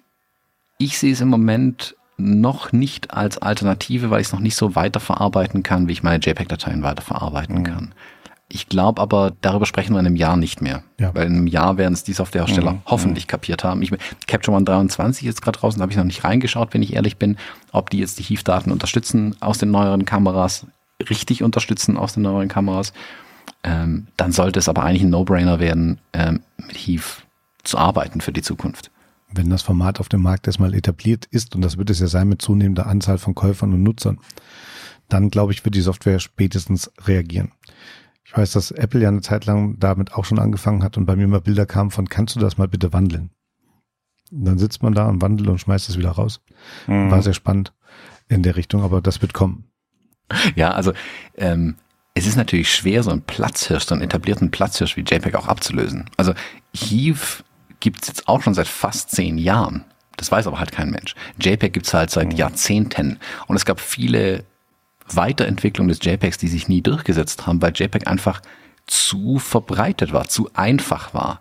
ich sehe es im Moment noch nicht als Alternative, weil ich es noch nicht so weiterverarbeiten kann, wie ich meine JPEG-Dateien weiterverarbeiten mhm. kann. Ich glaube aber, darüber sprechen wir in einem Jahr nicht mehr. Ja. Weil in einem Jahr werden es die Softwarehersteller mhm. hoffentlich mhm. kapiert haben. Ich, Capture One 23 ist gerade draußen, da habe ich noch nicht reingeschaut, wenn ich ehrlich bin, ob die jetzt die Heave-Daten unterstützen aus den neueren Kameras, richtig unterstützen aus den neueren Kameras. Ähm, dann sollte es aber eigentlich ein No-Brainer werden, ähm, mit Heave zu arbeiten für die Zukunft. Wenn das Format auf dem Markt erstmal etabliert ist, und das wird es ja sein mit zunehmender Anzahl von Käufern und Nutzern, dann glaube ich, wird die Software spätestens reagieren. Ich weiß, dass Apple ja eine Zeit lang damit auch schon angefangen hat und bei mir immer Bilder kamen von, kannst du das mal bitte wandeln? Und dann sitzt man da und wandelt und schmeißt es wieder raus. Mhm. War sehr spannend in der Richtung, aber das wird kommen. Ja, also ähm, es ist natürlich schwer, so einen Platzhirsch, so einen etablierten Platzhirsch wie JPEG auch abzulösen. Also Heave gibt's jetzt auch schon seit fast zehn Jahren. Das weiß aber halt kein Mensch. JPEG gibt's halt seit mhm. Jahrzehnten. Und es gab viele Weiterentwicklung des JPEGs, die sich nie durchgesetzt haben, weil JPEG einfach zu verbreitet war, zu einfach war.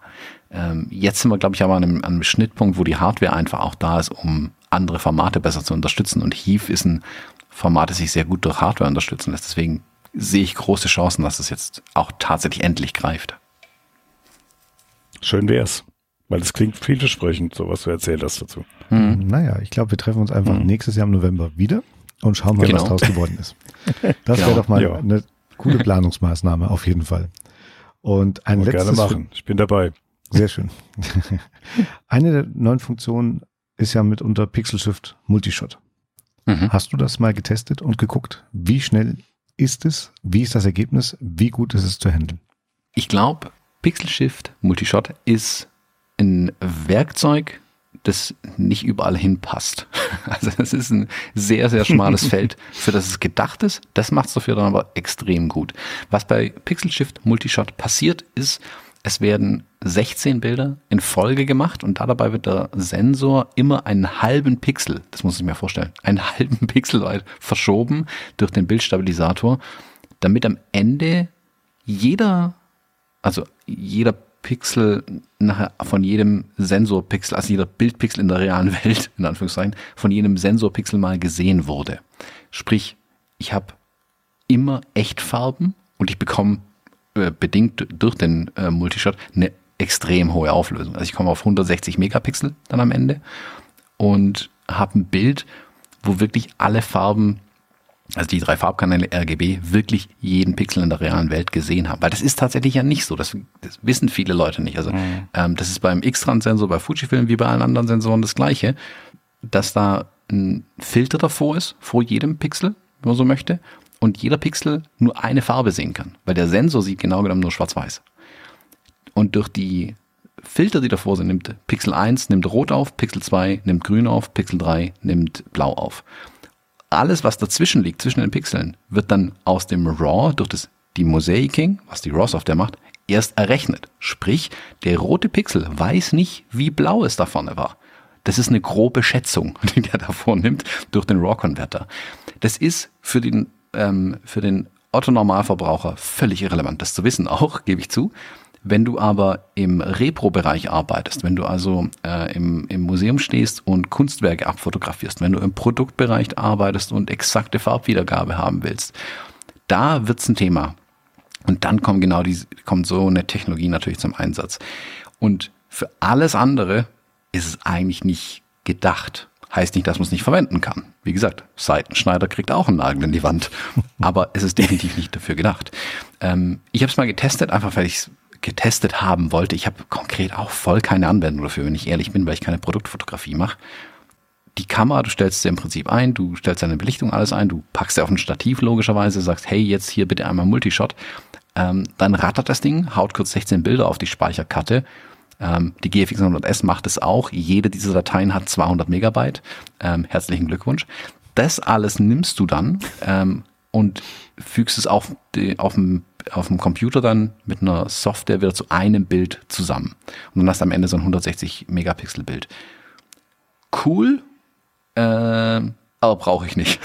Ähm, jetzt sind wir, glaube ich, aber an einem, an einem Schnittpunkt, wo die Hardware einfach auch da ist, um andere Formate besser zu unterstützen. Und Heave ist ein Format, das sich sehr gut durch Hardware unterstützen lässt. Deswegen sehe ich große Chancen, dass es jetzt auch tatsächlich endlich greift. Schön wär's. Weil es klingt vielversprechend, so was du erzählt hast dazu. Hm. Naja, ich glaube, wir treffen uns einfach hm. nächstes Jahr im November wieder und schauen mal, genau. was draus geworden ist. Das genau. wäre doch mal ja. eine coole Planungsmaßnahme auf jeden Fall. Und ein und letztes. Gerne machen. Ich bin dabei. Sehr schön. eine der neuen Funktionen ist ja mitunter Pixel Shift Multishot. Mhm. Hast du das mal getestet und geguckt? Wie schnell ist es? Wie ist das Ergebnis? Wie gut ist es zu handeln? Ich glaube, Pixel Shift Multishot ist ein Werkzeug, das nicht überall hinpasst. Also das ist ein sehr, sehr schmales Feld, für das es gedacht ist. Das macht es dafür dann aber extrem gut. Was bei Pixel Shift Multishot passiert ist, es werden 16 Bilder in Folge gemacht und dabei wird der Sensor immer einen halben Pixel, das muss ich mir vorstellen, einen halben Pixel weit verschoben durch den Bildstabilisator, damit am Ende jeder, also jeder Pixel nachher von jedem Sensorpixel, also jeder Bildpixel in der realen Welt, in Anführungszeichen, von jedem Sensorpixel mal gesehen wurde. Sprich, ich habe immer Echtfarben und ich bekomme äh, bedingt durch den äh, Multishot eine extrem hohe Auflösung. Also ich komme auf 160 Megapixel dann am Ende und habe ein Bild, wo wirklich alle Farben, also die drei Farbkanäle RGB, wirklich jeden Pixel in der realen Welt gesehen haben. Weil das ist tatsächlich ja nicht so. Das, das wissen viele Leute nicht. Also mhm. ähm, das ist beim X-Trans-Sensor bei Fujifilm wie bei allen anderen Sensoren das gleiche, dass da ein Filter davor ist, vor jedem Pixel, wenn man so möchte, und jeder Pixel nur eine Farbe sehen kann, weil der Sensor sieht genau genommen nur schwarz-weiß. Und durch die Filter, die davor sind, nimmt Pixel 1 nimmt rot auf, Pixel 2 nimmt grün auf, Pixel 3 nimmt blau auf. Alles, was dazwischen liegt, zwischen den Pixeln, wird dann aus dem RAW durch das die Mosaicing, was die RAW-Software macht, erst errechnet. Sprich, der rote Pixel weiß nicht, wie blau es da vorne war. Das ist eine grobe Schätzung, die der davor nimmt durch den RAW-Konverter. Das ist für den ähm, für den Otto-Normalverbraucher völlig irrelevant, das zu wissen auch, gebe ich zu. Wenn du aber im Repro-Bereich arbeitest, wenn du also äh, im, im Museum stehst und Kunstwerke abfotografierst, wenn du im Produktbereich arbeitest und exakte Farbwiedergabe haben willst, da wird's ein Thema. Und dann kommt genau die, kommt so eine Technologie natürlich zum Einsatz. Und für alles andere ist es eigentlich nicht gedacht. Heißt nicht, dass man es nicht verwenden kann. Wie gesagt, Seitenschneider kriegt auch einen Nagel in die Wand. Aber es ist definitiv nicht dafür gedacht. Ähm, ich habe es mal getestet, einfach weil ich getestet haben wollte. Ich habe konkret auch voll keine Anwendung dafür, wenn ich ehrlich bin, weil ich keine Produktfotografie mache. Die Kamera, du stellst sie im Prinzip ein, du stellst deine Belichtung alles ein, du packst sie auf ein Stativ logischerweise, sagst, hey, jetzt hier bitte einmal Multishot. Ähm, dann rattert das Ding, haut kurz 16 Bilder auf die Speicherkarte ähm, die GFX 900S macht es auch. Jede dieser Dateien hat 200 Megabyte. Ähm, herzlichen Glückwunsch. Das alles nimmst du dann ähm, und fügst es auf, die, auf, dem, auf dem Computer dann mit einer Software wieder zu einem Bild zusammen. Und dann hast du am Ende so ein 160 Megapixel Bild. Cool, äh, aber brauche ich nicht.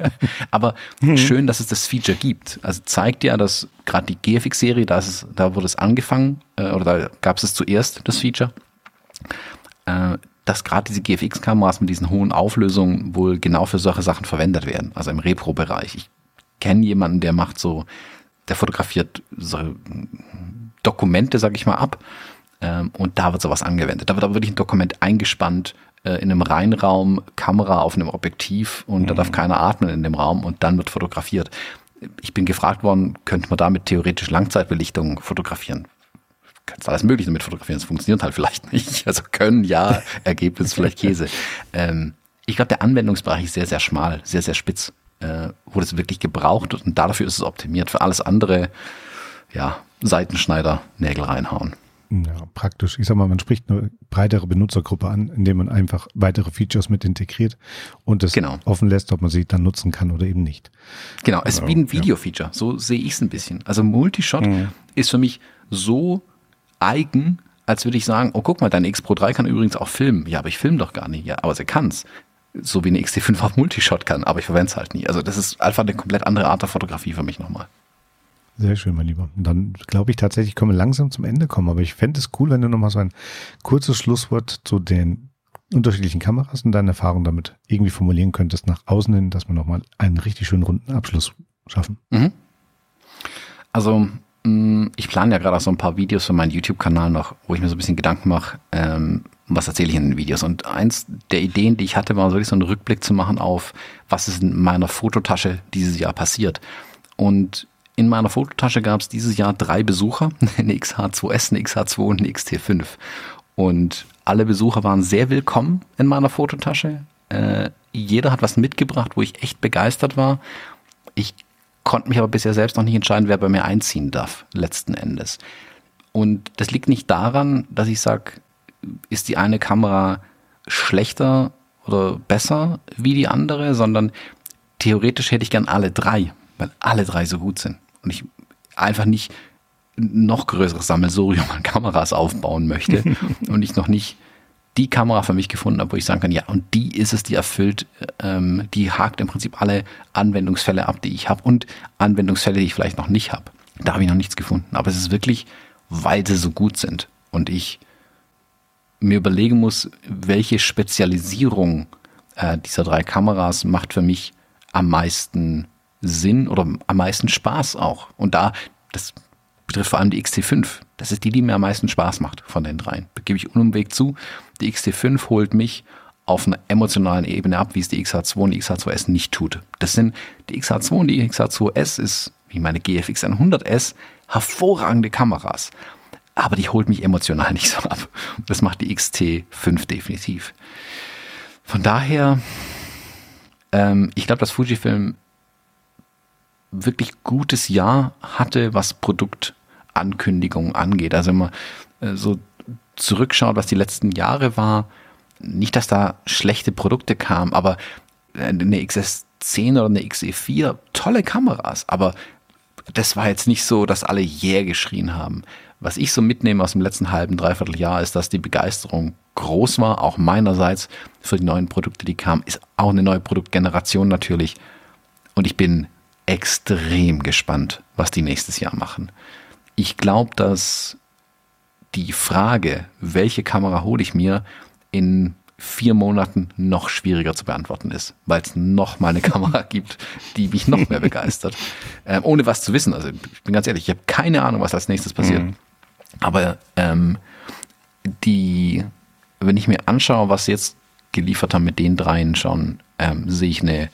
aber mhm. schön, dass es das Feature gibt. Also zeigt ja, dass gerade die GFX-Serie, da, da wurde es angefangen, äh, oder da gab es es zuerst, das Feature, äh, dass gerade diese GFX-Kameras mit diesen hohen Auflösungen wohl genau für solche Sachen verwendet werden, also im Repro-Bereich. Ich kenne jemanden, der macht so, der fotografiert so Dokumente, sag ich mal, ab, ähm, und da wird sowas angewendet. Da wird aber wirklich ein Dokument eingespannt, äh, in einem Reinraum Kamera auf einem Objektiv und mhm. da darf mhm. keiner atmen in dem Raum und dann wird fotografiert. Ich bin gefragt worden, könnte man damit theoretisch Langzeitbelichtung fotografieren? Kannst alles Mögliche damit fotografieren, es funktioniert halt vielleicht nicht. Also können ja, Ergebnis vielleicht Käse. Ähm, ich glaube, der Anwendungsbereich ist sehr, sehr schmal, sehr, sehr spitz, äh, wo das wirklich gebraucht und dafür ist es optimiert. Für alles andere, ja, Seitenschneider, Nägel reinhauen. Ja, praktisch. Ich sag mal, man spricht eine breitere Benutzergruppe an, indem man einfach weitere Features mit integriert und es genau. offen lässt, ob man sie dann nutzen kann oder eben nicht. Genau, es ist wie ein Video-Feature. So sehe ich es ein bisschen. Also Multishot mhm. ist für mich so eigen, als würde ich sagen, oh guck mal, deine X Pro 3 kann übrigens auch filmen. Ja, aber ich filme doch gar nicht. Ja, aber sie kann's. So wie eine XT5 auch Multishot kann, aber ich verwende es halt nie. Also das ist einfach eine komplett andere Art der Fotografie für mich nochmal. Sehr schön, mein Lieber. Und dann glaube ich tatsächlich, können wir langsam zum Ende kommen. Aber ich fände es cool, wenn du nochmal so ein kurzes Schlusswort zu den unterschiedlichen Kameras und deine Erfahrungen damit irgendwie formulieren könntest nach außen hin, dass wir nochmal einen richtig schönen runden Abschluss schaffen. Mhm. Also Mm, ich plane ja gerade auch so ein paar Videos für meinen YouTube-Kanal noch, wo ich mir so ein bisschen Gedanken mache, ähm, was erzähle ich in den Videos. Und eins der Ideen, die ich hatte, war wirklich so einen Rückblick zu machen auf, was ist in meiner Fototasche dieses Jahr passiert. Und in meiner Fototasche gab es dieses Jahr drei Besucher, eine XH2S, eine XH2 und eine XT5. Und alle Besucher waren sehr willkommen in meiner Fototasche. Äh, jeder hat was mitgebracht, wo ich echt begeistert war. Ich konnte mich aber bisher selbst noch nicht entscheiden, wer bei mir einziehen darf, letzten Endes. Und das liegt nicht daran, dass ich sage, ist die eine Kamera schlechter oder besser wie die andere, sondern theoretisch hätte ich gern alle drei, weil alle drei so gut sind. Und ich einfach nicht noch größeres Sammelsurium an Kameras aufbauen möchte und ich noch nicht die Kamera für mich gefunden habe, wo ich sagen kann, ja, und die ist es, die erfüllt, ähm, die hakt im Prinzip alle Anwendungsfälle ab, die ich habe und Anwendungsfälle, die ich vielleicht noch nicht habe. Da habe ich noch nichts gefunden. Aber es ist wirklich, weil sie so gut sind und ich mir überlegen muss, welche Spezialisierung äh, dieser drei Kameras macht für mich am meisten Sinn oder am meisten Spaß auch. Und da, das betrifft vor allem die XT5. Das ist die, die mir am meisten Spaß macht von den dreien. Da gebe ich unumweg zu. Die XT5 holt mich auf einer emotionalen Ebene ab, wie es die XH2 und die XH2S nicht tut. Das sind die XH2 und die XH2S ist, wie meine GFX 100S, hervorragende Kameras. Aber die holt mich emotional nicht so ab. Das macht die XT5 definitiv. Von daher, ähm, ich glaube, dass Fujifilm wirklich gutes Jahr hatte, was Produktankündigungen angeht. Also wenn man äh, so zurückschaut, was die letzten Jahre war, nicht, dass da schlechte Produkte kamen, aber äh, eine XS10 oder eine XE4, tolle Kameras, aber das war jetzt nicht so, dass alle jäh yeah geschrien haben. Was ich so mitnehme aus dem letzten halben, dreiviertel Jahr ist, dass die Begeisterung groß war, auch meinerseits für die neuen Produkte, die kamen. Ist auch eine neue Produktgeneration natürlich. Und ich bin extrem gespannt, was die nächstes Jahr machen. Ich glaube, dass die Frage, welche Kamera hole ich mir, in vier Monaten noch schwieriger zu beantworten ist, weil es noch mal eine Kamera gibt, die mich noch mehr begeistert. Ähm, ohne was zu wissen. Also ich bin ganz ehrlich, ich habe keine Ahnung, was als nächstes passiert. Mhm. Aber ähm, die, wenn ich mir anschaue, was jetzt geliefert haben mit den dreien schon, ähm, sehe ich eine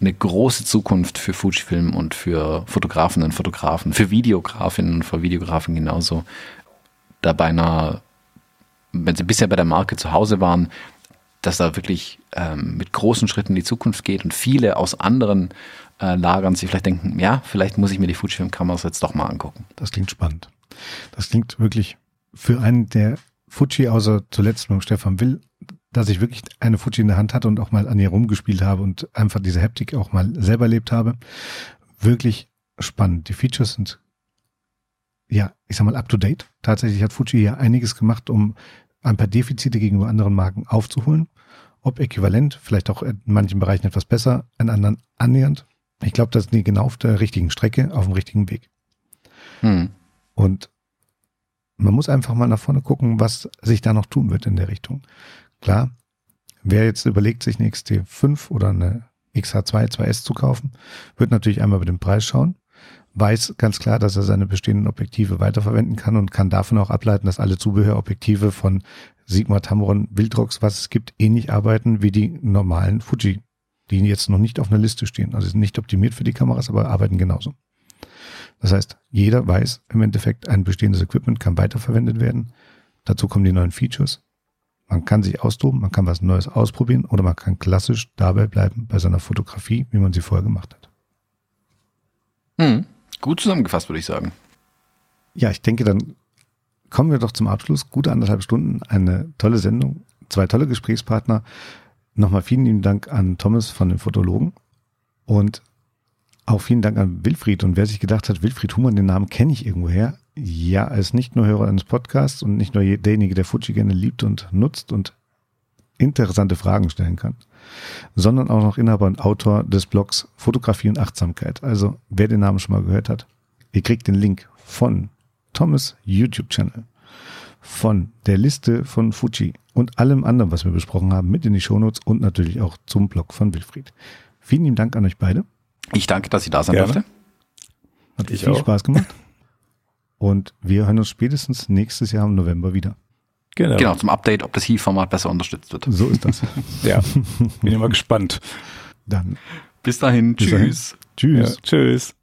eine große Zukunft für Fujifilm und für Fotografinnen und Fotografen, für Videografinnen und für Videografen genauso. Da beinahe, wenn sie bisher bei der Marke zu Hause waren, dass da wirklich ähm, mit großen Schritten in die Zukunft geht und viele aus anderen äh, Lagern sich vielleicht denken, ja, vielleicht muss ich mir die Fujifilm-Kameras jetzt doch mal angucken. Das klingt spannend. Das klingt wirklich für einen, der Fuji außer zuletzt mit Stefan Will dass ich wirklich eine Fuji in der Hand hatte und auch mal an ihr rumgespielt habe und einfach diese Haptik auch mal selber erlebt habe. Wirklich spannend. Die Features sind, ja, ich sag mal, up to date. Tatsächlich hat Fuji ja einiges gemacht, um ein paar Defizite gegenüber anderen Marken aufzuholen. Ob äquivalent, vielleicht auch in manchen Bereichen etwas besser, in anderen annähernd. Ich glaube, das sind die genau auf der richtigen Strecke, auf dem richtigen Weg. Hm. Und man muss einfach mal nach vorne gucken, was sich da noch tun wird in der Richtung. Klar, wer jetzt überlegt, sich eine XT5 oder eine XH2 2S zu kaufen, wird natürlich einmal über den Preis schauen, weiß ganz klar, dass er seine bestehenden Objektive weiterverwenden kann und kann davon auch ableiten, dass alle Zubehörobjektive von Sigma, Tamron, Wildrox, was es gibt, ähnlich arbeiten wie die normalen Fuji, die jetzt noch nicht auf einer Liste stehen. Also sind nicht optimiert für die Kameras, aber arbeiten genauso. Das heißt, jeder weiß im Endeffekt, ein bestehendes Equipment kann weiterverwendet werden. Dazu kommen die neuen Features. Man kann sich austoben, man kann was Neues ausprobieren oder man kann klassisch dabei bleiben bei seiner Fotografie, wie man sie vorher gemacht hat. Hm, gut zusammengefasst, würde ich sagen. Ja, ich denke, dann kommen wir doch zum Abschluss. Gute anderthalb Stunden, eine tolle Sendung, zwei tolle Gesprächspartner. Nochmal vielen lieben Dank an Thomas von den Fotologen und auch vielen Dank an Wilfried. Und wer sich gedacht hat, Wilfried Humann, den Namen kenne ich irgendwoher, ja, als nicht nur Hörer eines Podcasts und nicht nur derjenige, der Fuji gerne liebt und nutzt und interessante Fragen stellen kann, sondern auch noch Inhaber und Autor des Blogs Fotografie und Achtsamkeit. Also, wer den Namen schon mal gehört hat, ihr kriegt den Link von Thomas YouTube-Channel, von der Liste von Fuji und allem anderen, was wir besprochen haben, mit in die Shownotes und natürlich auch zum Blog von Wilfried. Vielen lieben Dank an euch beide. Ich danke, dass ich da sein Gerne. durfte. Hat ich viel auch. Spaß gemacht. Und wir hören uns spätestens nächstes Jahr im November wieder. Genau. Genau, zum Update, ob das HEVE-Format besser unterstützt wird. So ist das. ja, bin immer gespannt. Dann. Bis dahin. Bis tschüss. Dahin. Tschüss. Ja, tschüss.